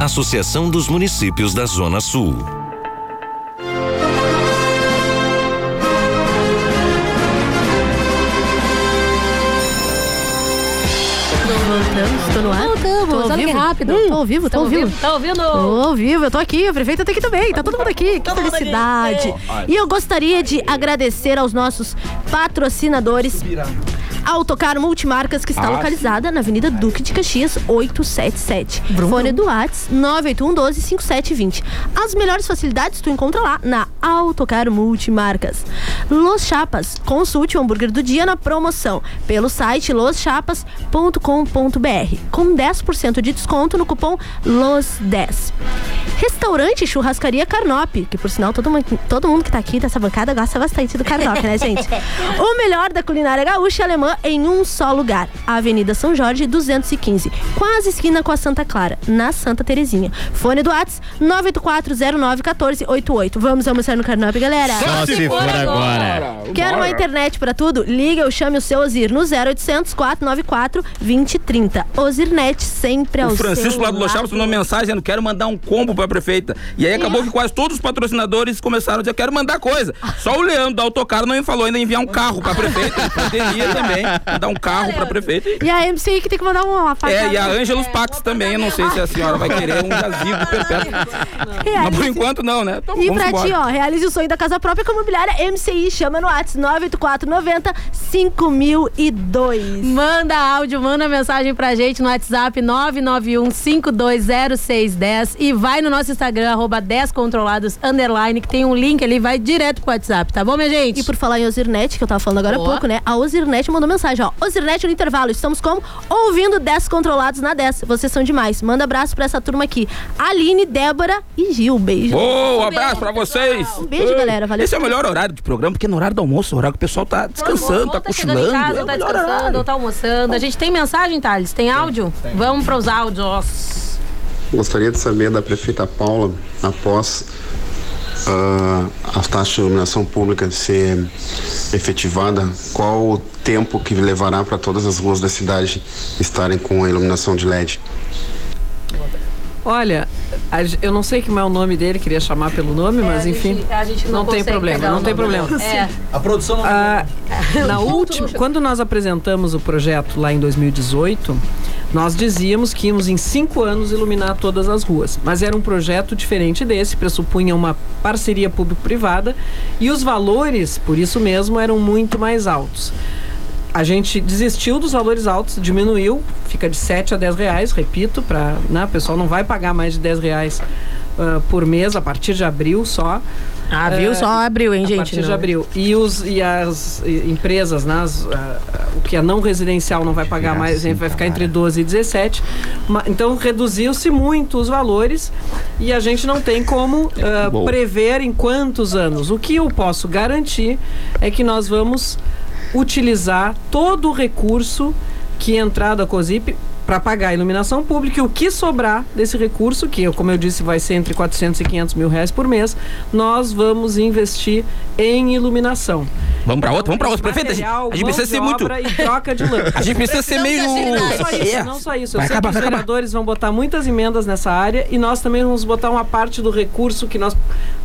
Associação dos Municípios da Zona Sul. Voltamos, tô no ar. Voltamos, tô que vivo. rápido. Hum, tô ao vivo, tô Tá ao vivo. ouvindo? Tá ouvindo? Tô ao vivo, eu tô aqui, a prefeita tá aqui também, tá todo mundo aqui, que felicidade. E eu gostaria de agradecer aos nossos patrocinadores. Autocar Multimarcas, que está Ah, localizada na Avenida Duque de Caxias, 877. Fone do Whats 981 12 5720. As melhores facilidades tu encontra lá na Autocar Multimarcas. Los Chapas, consulte o hambúrguer do dia na promoção pelo site loschapas.com.br com 10% de desconto no cupom LOS10. Restaurante Churrascaria Carnop, que por sinal todo mundo, todo mundo que tá aqui dessa bancada gosta bastante do Carnop, né, gente? [laughs] o melhor da culinária gaúcha e alemã Em um só lugar. Avenida São Jorge, 215, quase esquina com a Santa Clara, na Santa Terezinha. Fone do Whats 984091488. Vamos almoçar no Carnop, galera? Só se for agora. Quer uma internet pra tudo? Liga ou chame o seu Ozir no 0800 494 2030. Ozirnet sempre ao O Francisco lá do Los seu Chaves mandou mensagem dizendo: quero mandar um combo pra prefeita. E aí acabou que quase todos os patrocinadores começaram a dizer: quero mandar coisa. Só o Leandro da Autocar não me falou ainda em enviar um carro pra prefeita. [laughs] Poderia também mandar um carro pra prefeita. E a MC que tem que mandar uma faca. É, e a Ângelos Pax também. Eu não sei se a senhora vai querer um jazigo perpétuo. Mas por enquanto não, né? Então E vamos pra embora. ti, ó, realize o sonho da casa própria com a imobiliária MCI. Chama no WhatsApp 98490 5002. Manda áudio, manda mensagem pra gente no WhatsApp 991520610 e vai no nosso Instagram, arroba 10controlados, underline, que tem um link ali, vai direto pro WhatsApp, tá bom, minha gente? E por falar em Ozirnet, que eu tava falando agora há Boa. pouco, né? A Ozirnet mandou mensagem, ó. Ozirnet no intervalo, estamos como? Ouvindo 10 controlados na 10. Vocês são demais. Manda abraço pra essa turma aqui. Aline, Débora e Gil. Beijo. Ô, um abraço pra vocês. Um beijo, galera. Valeu. Esse é o melhor horário de programa, porque é no horário do almoço, o horário que o pessoal tá descansando, tá Chegando cochilando. em casa, é tá descansando, horário. tá almoçando. A gente tem mensagem, Thales? Tem áudio? Vamos pros áudios. Gostaria de saber da prefeita Paula, após ah, a taxa de iluminação pública ser efetivada, qual o tempo que levará para todas as ruas da cidade estarem com a iluminação de LED? Olha, eu não sei como é o nome dele, queria chamar pelo nome, mas enfim. a gente não tem consegue problema, não tem problema. É. A produção não. [laughs] na última, quando nós apresentamos o projeto lá em 2018, nós dizíamos que íamos em cinco anos iluminar todas as ruas. Mas era um projeto diferente desse, pressupunha uma parceria público-privada e os valores, por isso mesmo, eram muito mais altos. A gente desistiu dos valores altos, diminuiu, fica de 7 a 10 reais, repito, para né, o pessoal não vai pagar mais de 10 reais ah, por mês a partir de abril só. Ah, viu? Ah, Só abril, hein, a gente? partir de Não. abril. E, os, e as e- empresas, né, as, ah, o que é não residencial não vai pagar mais, vai ficar entre 12 e 17. Ma- Então reduziu-se muito os valores e a gente não tem como Bom. prever em quantos anos. O que eu posso garantir é que nós vamos utilizar todo o recurso que entrar da COSIP para pagar a iluminação pública e o que sobrar desse recurso, que como eu disse vai ser entre 400 e 500 mil reais por mês, nós vamos investir em iluminação. Vamos pra outra, vamos pra outra. Prefeita, a gente, a precisa ser muito. obra E troca de lã. A gente precisa ser meio. Não só isso, É. não só isso. Eu Vai sei acabar, que os vereadores vão botar muitas emendas nessa área e nós também vamos botar uma parte do recurso que nós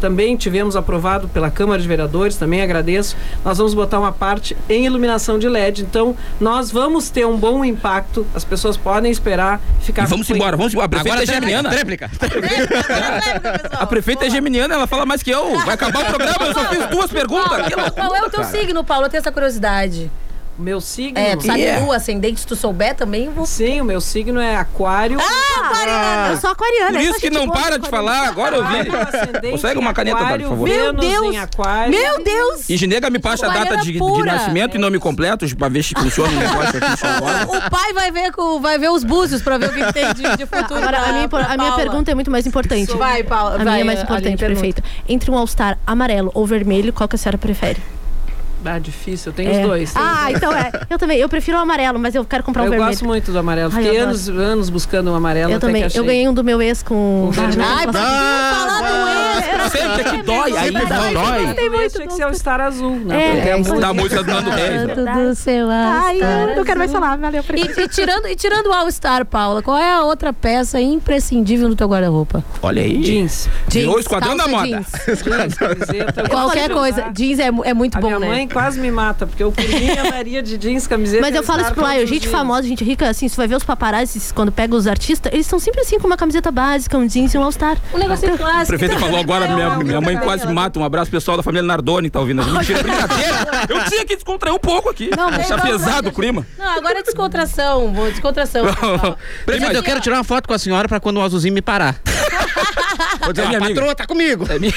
também tivemos aprovado pela Câmara de Vereadores, também agradeço. Nós vamos botar uma parte em iluminação de LED. Então, nós vamos ter um bom impacto. As pessoas podem esperar ficar E vamos com- embora, vamos embora. A prefeita Agora é geminiana. Tréplica. [laughs] A prefeita é geminiana, ela fala mais que eu. Vai acabar o programa, eu só fiz duas perguntas. Qual é o teu cara. Signo, Paulo? Eu tenho essa curiosidade. Meu signo. É, tu sabe Yeah. o ascendente, se tu souber também, eu vou. Sim, o meu signo é aquário. Ah, aquariana! Eu sou aquariana. Por é isso que não para de falar, agora eu vi. Consegue uma caneta, Tati, por favor? Meu Deus! Em aquário. Meu Deus! E Ginega me passa a data de, de nascimento e nome completo pra ver se funciona o negócio aqui. O pai vai ver, com, vai ver os búzios pra ver o que que tem de, de futuro. Agora, a minha, a minha pergunta é muito mais importante. Vai, Paula, A vai, minha é mais importante, prefeita. Entre um All-Star amarelo ou vermelho, qual que a senhora prefere? Ah, difícil. Eu tenho É. os dois. tenho os Ah, dois. então é. Eu também. Eu prefiro o amarelo, mas eu quero comprar um eu vermelho. gosto muito do amarelo. Ai, Fiquei eu anos, anos buscando um amarelo. Eu até também. que achei. Eu ganhei um do meu ex com. Ai, Sempre que dói, ainda dói. Tem muito. Tinha que ser o Star Azul, né? É, Porque é, muito- Da música do Nando Reis. do seu Ai, eu não quero mais falar. Valeu, E, e tirando, e tirando o All Star, Paula, qual é a outra peça imprescindível no teu guarda-roupa? Olha aí. Jeans. Virou o esquadrão da moda. jeans. Jeans, camiseta. eu Qualquer coisa. Jeans é, mu- é muito A bom, minha né? Quase me mata, porque eu mim andaria de jeans, camiseta. Mas eu falo isso pro Laio, gente dias. famosa, gente rica, assim, você vai ver os paparazzis quando pega os artistas, eles estão sempre assim com uma camiseta básica, um jeans e um all-star. Um negocinho O clássico. prefeito falou agora, minha, minha mãe quase me mata. Um abraço pessoal da família Nardoni que tá ouvindo. a gente. Mentira, brincadeira. Eu tinha que descontrair um pouco aqui. Não, Deixar não, pesado não, o clima. Não, agora é descontração. vou- Descontração. [laughs] Prefeito, eu quero tirar uma foto com a senhora pra quando o azulzinho me parar. [laughs] Vou dizer, É minha patroa tá comigo. É minha...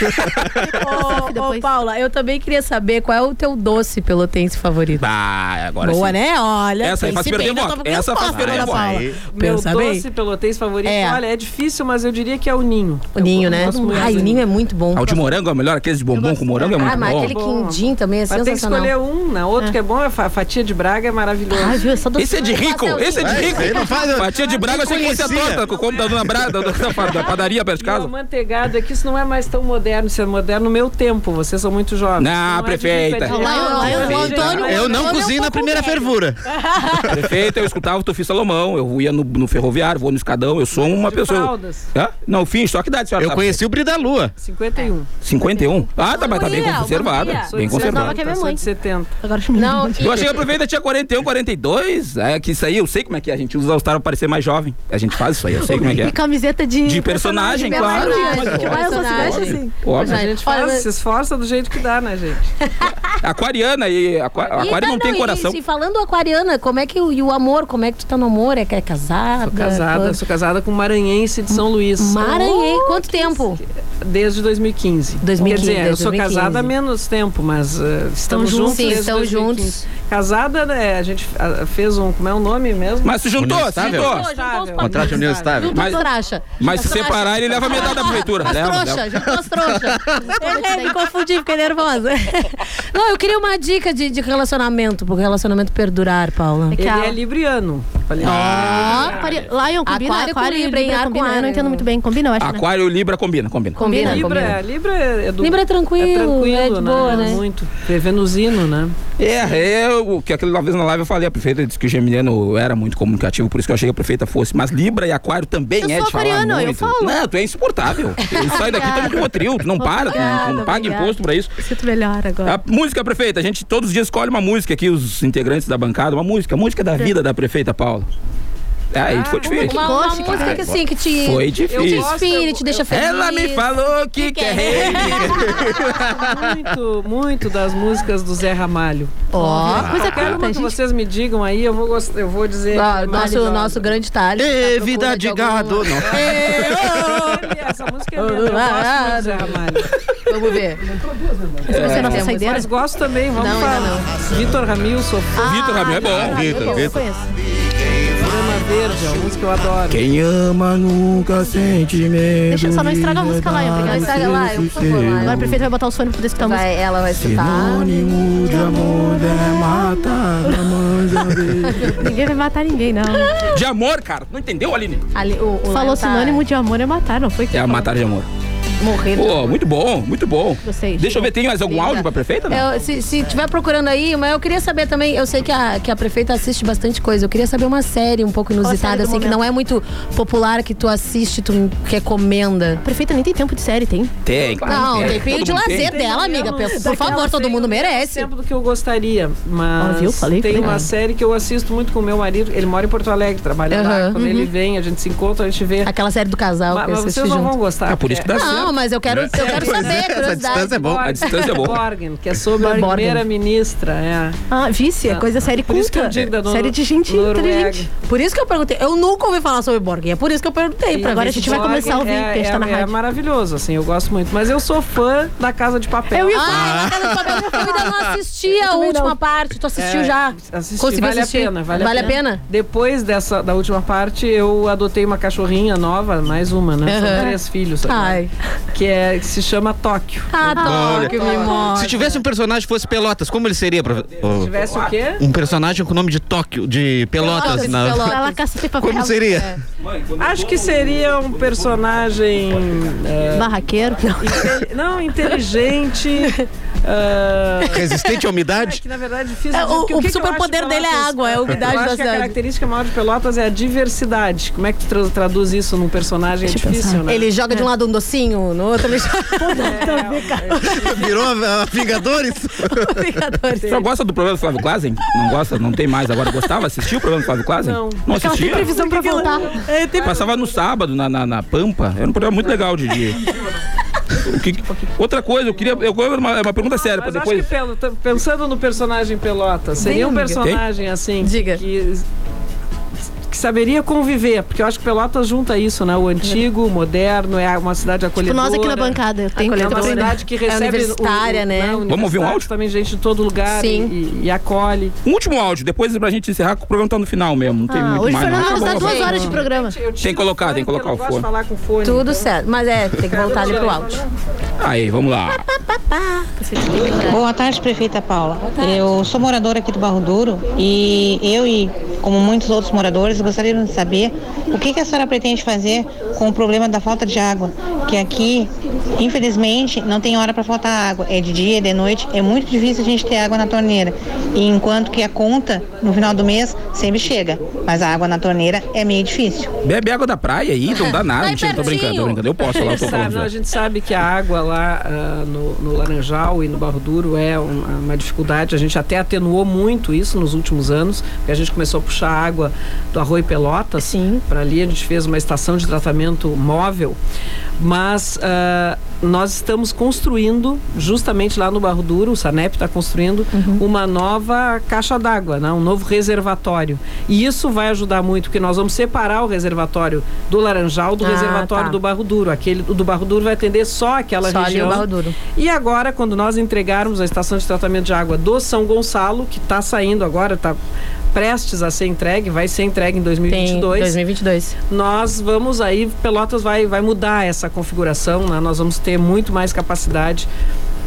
Ô, ô, Paula, eu também queria saber qual é o teu doce pelotense favorito. Ah, agora Boa, sim. né? Olha. Essa aí faz perder voto. Essa faz perder voto. Meu Pensa bem. doce pelotês favorito, É. olha, é difícil, mas eu diria que é o ninho. O ninho, né? Ai, o ninho é muito bom. Ah, o de morango é o melhor, aqueles de bombom com morango é muito Ah, mas bom. aquele quindim também é Mas tem que sensacional. escolher um, né? Outro que é bom, é fa- fatia de Braga, é maravilhoso. Ai, viu? É só doce. Esse é de rico, esse é de rico. Fatia de Braga, eu achei que a que eu como da dona Braga, da, da, da padaria perto de o casa. manteigado é que isso não é mais tão moderno, isso é moderno no meu tempo, vocês são muito jovens. Não, é prefeita. De- o Antônio- Eu não é um cozinho na primeira velho. fervura. [laughs] Prefeito, eu escutava o Tufi Salomão, eu ia no, no ferroviário, vou no escadão, eu sou uma De pessoa. Hã? Não, fim, só que idade, senhora. Eu sabe? conheci o Bri da Lua. 51. 51. Ah, tá, mas tá bem conservada. Bem conservada. 70, que é minha sou mãe. de 70. Agora Não, Eu achei que a prefeita tinha 41, 42. É que isso aí eu sei como é que é. A gente usa os para parecer mais jovem. A gente faz isso aí, eu sei como é que é. E camiseta de. De personagem, claro. personagem. veste assim? Óbvio. A gente mas- se esforça do jeito que dá, né, gente? [laughs] Aquariana e aqua- E aquário não tem e- coração. E, falando aquariana, como é que o, e o amor, como é que tu tá no amor? É que é casada? Sou casada, Quanto- sou casada com um maranhense de São Luís. Maranhão. Quanto tempo? Desde 2015. 2015, Quer dizer, eu sou 2015. casada há menos tempo, mas uh, estamos juntos, juntos. sim, desde estão 2015. juntos. Casada, né? A gente fez um. Como é o nome mesmo? Mas se juntou, se Estável? juntou. Juntou Estável. Contrato de união estável. Juntou Mas- as trouxas. Mas se Juntou separar, ele leva metade da prefeitura. As Leva, trouxas, leva. juntou as trouxas. Errei, [laughs] me confundi, fiquei nervosa. [laughs] Não, eu queria uma dica de, de relacionamento, pro relacionamento perdurar, Paula. Ele é libriano. Falei, Ó, Aquari- Lion combina? Aquário com Aquário e Libra, hein? Libra Ar com combina? Eu ar, não entendo né? muito bem. Combina, eu acho, né? Aquário e Libra combina, combina. Combina, Libra, combina. Libra é do. Libra é tranquilo, é tranquilo, é de né? boa, né? Muito. É venusino, né? É, é o que aquela vez na live eu falei, a prefeita disse que o geminiano era muito comunicativo, por isso que eu achei que a prefeita fosse. Mas Libra e Aquário também Eu é sou de falar aquariano, eu muito. falo. Não, tu é insuportável. [laughs] Tu sai daqui, toma com trio, tu não para, tu não, tu não Obrigada, paga imposto pra isso. Sinto melhor agora. A música, prefeita, a gente todos os dias escolhe uma música aqui, os integrantes da bancada, uma música, a música da vida da prefeita Paula. Aí foi difícil. Uma, uma música que assim, que te, Foi que te difícil. inspire, te deixa feliz. Ela me falou que quer rei. muito, muito das músicas do Zé Ramalho. Ó, coisa Quero curta, que gente. vocês me digam aí, eu vou, gost- eu vou dizer. Que é nosso, nosso grande talho. Ê, tá vida de alguma- gado. Não. [laughs] Essa música é minha, eu gosto do Zé Ramalho. Vamos ver. Essa vai ser a nossa Temos- saideira? Mas gosto também, vamos Não, falar. Vitor Ramil, sou fã. Vitor Ramil é bom. Vitor, Vitor. Verde, é uma música que eu adoro. Quem ama nunca sente medo. Deixa só não estraga a música lá, Não obrigada. estraga lá, por favor, lá. Agora o prefeito vai botar os fones pra poder escutar a música. Vai, ela vai escutar. Sinônimo de amor é matar a mãe [laughs] Ninguém vai matar ninguém, não. De amor, cara. Não entendeu, Aline? Ali, o, o Falou tá sinônimo de amor é matar, não foi? que É falou? matar de amor. Morrendo. Pô, muito bom, muito bom. Gostei. Deixa eu ver, tem mais algum Liga. áudio pra prefeita? Não? Eu, se, se tiver procurando aí, mas eu queria saber também, eu sei que a, que a prefeita assiste bastante coisa. Eu queria saber uma série um pouco inusitada, assim, que não é muito popular, que tu assiste, tu recomenda. A prefeita nem tem tempo de série, tem? Tem, claro. Não, tem. tempinho de lazer tem. dela, amiga. Por, por favor, todo mundo merece. tempo do que eu gostaria, mas Ó, viu? Falei, tem falei. uma série que eu assisto muito com o meu marido. Ele mora em Porto Alegre, trabalha lá. Aham. Quando Uhum. ele vem, a gente se encontra, a gente vê. Aquela série do casal Mas, que eu mas vocês não junto. vão gostar. Ah, por isso que dá porque- certo. Não, mas eu quero, eu quero saber, Essa curiosidade. distância é boa. A distância é boa. Borgen, que é sobre a Borgen. primeira-ministra. É. Ah, vice, é coisa série Por isso que eu culta. digo da Série de gente Noruega. inteligente. Por isso que eu perguntei. Eu nunca ouvi falar sobre Borgen. É por isso que eu perguntei. E agora a gente se- vai começar a ouvir, é, tá na é, é rádio. maravilhoso, assim, eu gosto muito. Mas eu sou fã da Casa de Papel. Eu ia Ah, na Casa do Papel eu ainda não assisti a última parte. Tu assistiu É, já? Assisti, Conseguiu vale assistir? a pena, vale, Vale a a pena. pena? Depois dessa, da última parte, eu adotei uma cachorrinha nova, mais uma, né? Aham. São três filhos. agora, Ai. Que, é, que se chama Tóquio. Adoro que me mostra. Se tivesse um personagem que fosse Pelotas, como ele seria? Pra... Se tivesse o quê? Um personagem com o nome de Tóquio, de Pelotas. Pelotas, na... Pelotas. Como seria? Acho que seria um personagem. é, Barraqueiro. Não. inte- não, inteligente. ah, Resistente à É umidade? que na verdade é difícil É, o- porque o eu superpoder dele é água, é a umidade eu da acho que a cidade. característica maior de Pelotas é a diversidade. Como é que tu tra- traduz isso num personagem? Deixa é difícil, né? Ele joga de um lado um docinho, no outro ele joga. [laughs] Virou a, a Vingadores? [laughs] Vingadores. Você gosta do programa do Flávio Klazen? Não gosta? Não tem mais agora. Gostava? Assistiu o programa do Flávio Klazen? Não. Não Ela tem assistia? previsão pra voltar. Passava no sábado, na, na, na Pampa. Era um programa muito legal de. que- outra coisa, eu queria. Eu, uma, é uma pergunta séria, pra Mas depois. acho que pelo- pensando no personagem Pelota, seria um amiga. personagem assim Diga. que que saberia conviver, porque eu acho que Pelotas junta isso, né? O antigo, o moderno, é uma cidade acolhedora. Tipo nós aqui na bancada, eu tenho É que uma cidade que É recebe universitária, o, o, né? Vamos ouvir um áudio? Também gente de todo lugar Sim. E, e acolhe. Um último áudio, depois pra gente encerrar, que o programa tá no final mesmo. Não tem Ah, muito hoje mais. Fernando nos dá Acabou, duas acabou. horas de programa. Tem que colocar, tem que colocar o fone. falar com fone. Tudo então- certo. Mas é, tem que voltar ali pro áudio. Aí, vamos lá. Boa tarde, prefeita Paula. Eu sou moradora aqui do Barro Duro e eu e, como muitos outros moradores, gostaríamos de saber o que, que a senhora pretende fazer com o problema da falta de água. Que aqui, infelizmente, não tem hora para faltar água. É de dia, é de noite, é muito difícil a gente ter água na torneira. E enquanto que a conta, no final do mês, sempre chega. Mas a água na torneira é meio difícil. Bebe água da praia aí, não dá [laughs] nada. Mentira, tô brincando, tô brincando. Eu posso falar, eu tô Sabe, não, a gente sabe que a água lá ah, no, no Laranjal e no Barro Duro é uma, uma dificuldade. A gente até atenuou muito isso nos últimos anos, porque a gente começou a puxar água do Arroio Pelotas para ali. A gente fez uma estação de tratamento móvel. Mas ah, nós estamos construindo, justamente lá no Barro Duro, o Sanep está construindo uma nova caixa d'água, né? um novo reservatório. E isso vai ajudar muito, porque nós vamos separar o reservatório do Laranjal do Ah, reservatório tá. do Barro Duro. Aquele do Barro Duro vai atender só aquela Só ali região. o Barro Duro. E agora, quando nós entregarmos a estação de tratamento de água do São Gonçalo, que está saindo agora, está prestes a ser entregue, vai ser entregue em 2022. 2022. Nós vamos aí, Pelotas vai, vai mudar essa configuração, né? nós vamos ter muito mais capacidade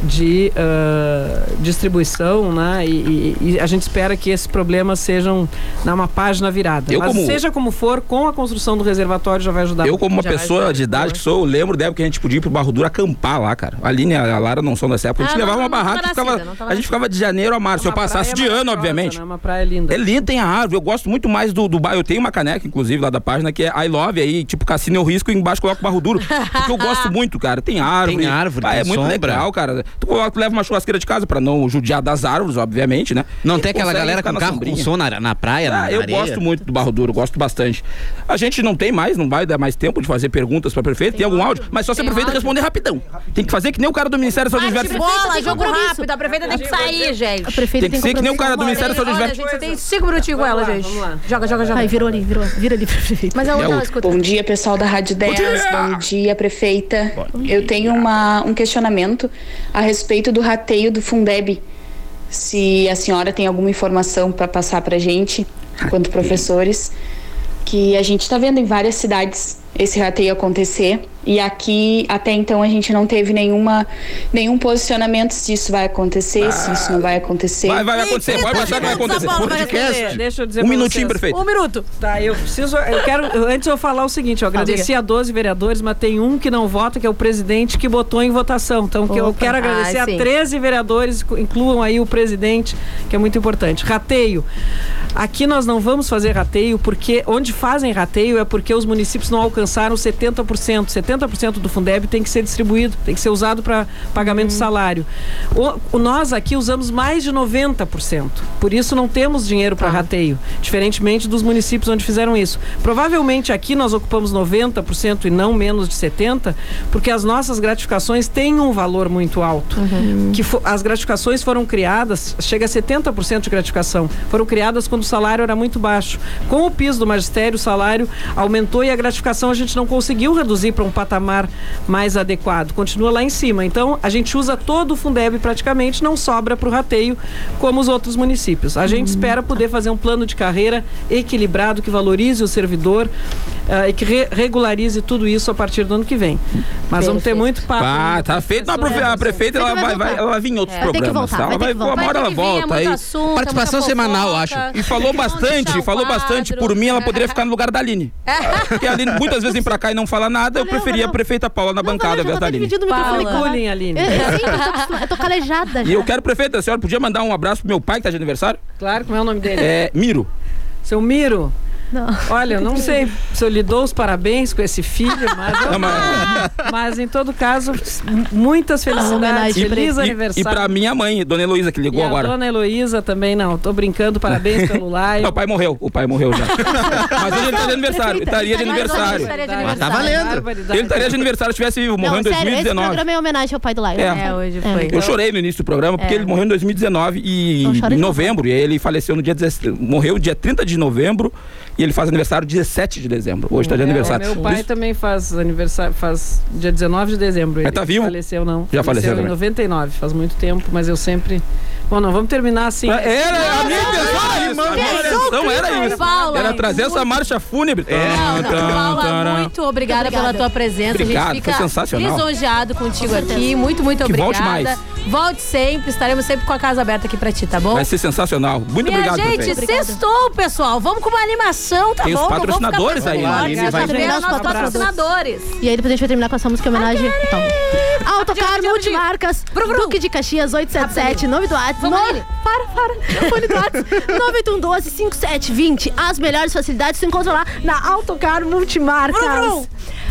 de ah, distribuição, né? E, e- e a gente espera que esses problemas sejam na uma página virada. Eu Mas como- seja como for, com a construção do reservatório já vai ajudar. Eu, como uma pessoa de idade que sou, eu lembro da época que a gente podia ir pro Barro Duro acampar lá, cara. A Aline e a Lara não são dessa época. A gente Ah, levava não, uma não barraca e ficava. a gente ficava de janeiro a março. Se eu passasse de ano, obviamente. né? Uma praia linda. É lindo, tem a árvore. Eu gosto muito mais do, do bairro. Eu tenho uma caneca, inclusive, lá da página, que é I Love, aí, tipo, cassino eu risco e embaixo coloco Barro Duro. [laughs] Porque eu gosto muito, cara. Tem árvore. Tem árvore, Ah, tem é muito sombra. legal, cara. Tu, coloca- leva uma churrasqueira de casa pra não judiar das árvores, obviamente, né? Não E tem aquela galera com na carro sombrinha. com som na, na praia, na, Ah, na eu areia? gosto muito do Barro Duro, gosto bastante. A gente não tem mais, não vai dar mais tempo de fazer perguntas pra prefeito. Tem, algum áudio? Mas só se a prefeita responder rapidão. Tem que fazer que nem o cara do Ministério da Saúde Diversa. bola, tem jogo rápido. A prefeita tem que sair, gente. A prefeita Tem que ser que nem o cara do Ministério da Saúde Diversa. gente, você tem cinco minutinhos com ela, gente. vamos lá. Joga, joga, joga. Ai, virou ali, virou. Vira ali pra prefeita. Mas é a outra? escuta. Bom dia, pessoal da Rádio 10. Bom dia, prefeita. Eu tenho uma, um questionamento a respeito do rateio do Fundeb. Se a senhora tem alguma informação para passar para gente, enquanto professores, que a gente está vendo em várias cidades esse rateio acontecer. E aqui, até então, a gente não teve nenhuma, nenhum posicionamento se isso vai acontecer, se isso não vai acontecer. Vai, vai acontecer, pode achar que vai acontecer. Podcast. Deixa eu dizer Um minutinho, vocês. prefeito. Um minuto. Tá, eu preciso. Eu quero. Antes eu falar o seguinte: eu agradeci a 12 vereadores, mas tem um que não vota, que é o presidente que botou em votação. Então, que eu quero agradecer Ah, a sim. 13 vereadores, incluam aí o presidente, que é muito importante. Rateio. Aqui nós não vamos fazer rateio, porque onde fazem rateio é porque os municípios não alcançaram 70%. 70% do Fundeb tem que ser distribuído, tem que ser usado para pagamento de salário. O, nós aqui usamos mais de 90%. Por isso não temos dinheiro para rateio, diferentemente dos municípios onde fizeram isso. Provavelmente aqui nós ocupamos 90% e não menos de 70%, porque as nossas gratificações têm um valor muito alto. Que fo- as gratificações foram criadas, chega a 70% de gratificação, foram criadas quando o salário era muito baixo. Com o piso do magistério, o salário aumentou e a gratificação a gente não conseguiu reduzir para um patamar mais adequado. Continua lá em cima. Então, a gente usa todo o Fundeb praticamente, não sobra para o rateio, como os outros municípios. A gente espera poder fazer um plano de carreira equilibrado que valorize o servidor ah, e que re- regularize tudo isso a partir do ano que vem. Mas vamos ter muito papo. Ah, tá feito. A prefe- a prefeita ela vai, vai, ela vai vir em outros É. Vai ter que programas. voltar, tá? Ela vai vai, uma voltar. hora ela Vai ter que vir, é volta assunto, é Participação semanal, acho. E falou bastante, falou bastante. Por mim, ela poderia [laughs] ficar no lugar da Aline. Porque a Aline muitas vezes vem pra cá e não fala nada. Eu preferia a prefeita Paula na bancada, ao invés da Aline. Pedindo o microfone Paula. Bullying, Aline. Eu, eu, sim, eu, tô, eu tô calejada já. E eu quero, prefeita, a senhora podia mandar um abraço pro meu pai que tá de aniversário? Claro, como é o nome dele? É Miro. Seu Miro. Não. Olha, eu não sei se eu lhe dou os parabéns com esse filho, mas, eu- Não, mas- [laughs] mas em todo caso, muitas felicidades, homenagem pra feliz E, aniversário. e pra minha mãe, Dona Heloísa, que E ligou a agora. dona Heloísa também, não, tô brincando, parabéns [laughs] pelo live. Não, o pai morreu. O pai morreu já. [laughs] Mas hoje ele tá de aniversário. Ele estaria de aniversário. Estaria de Mas tá aniversário. valendo. Ele estaria de aniversário se tivesse vivo. Morreu Não, em sério, esse 2019. programa é homenagem ao pai do Laio. É. É, hoje foi. Eu chorei no início do programa porque É. ele morreu em 2019 e em novembro. E ele faleceu no dia 17, morreu dia 30 de novembro e ele faz aniversário 17 de dezembro. Hoje tá de É, aniversário. Meu pai isso- também faz aniversário, faz dia 19 de dezembro. Ele tá vivo? Faleceu, não. Já faleceu em também. 99, faz muito tempo, mas eu sempre. Bom, não, vamos terminar assim. Era, a minha intenção era isso. A minha intenção era isso. Paula, Era trazer essa marcha fúnebre. Não, não, Paula, muito obrigada pela tua presença. Obrigado, a gente foi fica sensacional. lisonjeado contigo aqui. Muito, muito Que volte obrigada. mais. Volte sempre, estaremos sempre com a casa aberta aqui pra ti, tá bom? Vai ser sensacional. Muito Minha obrigado, gente, prefeito. sextou, pessoal. Vamos com uma animação, tá Tem os bom? Não patrocinadores vamos ficar aí, né? preocupados, Vai terminar os Nossos patrocinadores. patrocinadores. E aí depois a gente vai terminar com essa música em homenagem. Então. Autocar Multimarcas, Duque de Caxias 877, nome do WhatsApp. Vamos nove- nele. Para, para. Fone do WhatsApp 98112 5720. As melhores facilidades se encontram lá na Autocar Multimarcas.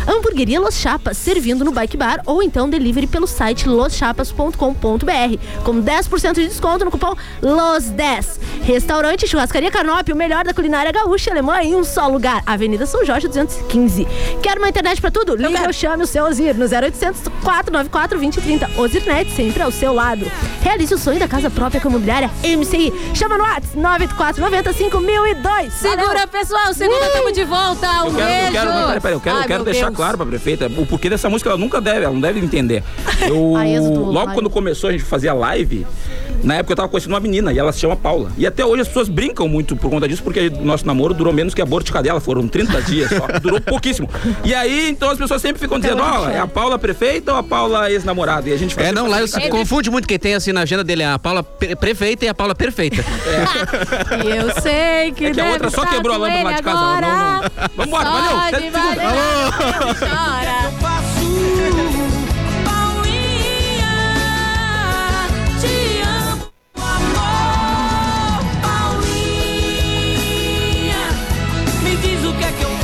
Hamburgueria Los Chapas, servindo no Bike Bar ou então delivery pelo site loschapas.com.br, com 10% de desconto no cupom LOS10. Restaurante Churrascaria Canop, o melhor da culinária gaúcha e alemã em um só lugar. Avenida São Jorge 215. Quer uma internet pra tudo? Liga ou chame o seu Ozir no 0800 494 2030. Ozirnet sempre ao seu lado. Realize o sonho da casa própria com a imobiliária MCI. Chama no WhatsApp 98490 5002. Segura, pessoal. Segunda, estamos de volta. Um Eu quero, beijo. eu quero, não, peraí, peraí, eu quero, Ai, eu quero deixar. Claro pra prefeita o porquê dessa música, ela nunca deve, ela não deve entender. [laughs] Eu, A logo quando começou a gente fazia live, na época eu tava conhecendo uma menina e ela se chama Paula. E até hoje as pessoas brincam muito por conta disso, porque nosso namoro durou menos que a aborto de cadela, foram 30 dias só, [laughs] durou pouquíssimo. E aí, então as pessoas sempre ficam dizendo, ó, é a Paula prefeita ou a Paula ex-namorada? E a gente fica É, sempre não, lá eu fazendo- confunde muito quem tem assim na agenda dele a Paula pre- prefeita e a Paula perfeita. E [laughs] eu sei que, É que a outra só quebrou a lâmpada lá de casa. Não, não. Vambora, Só valeu. que chora.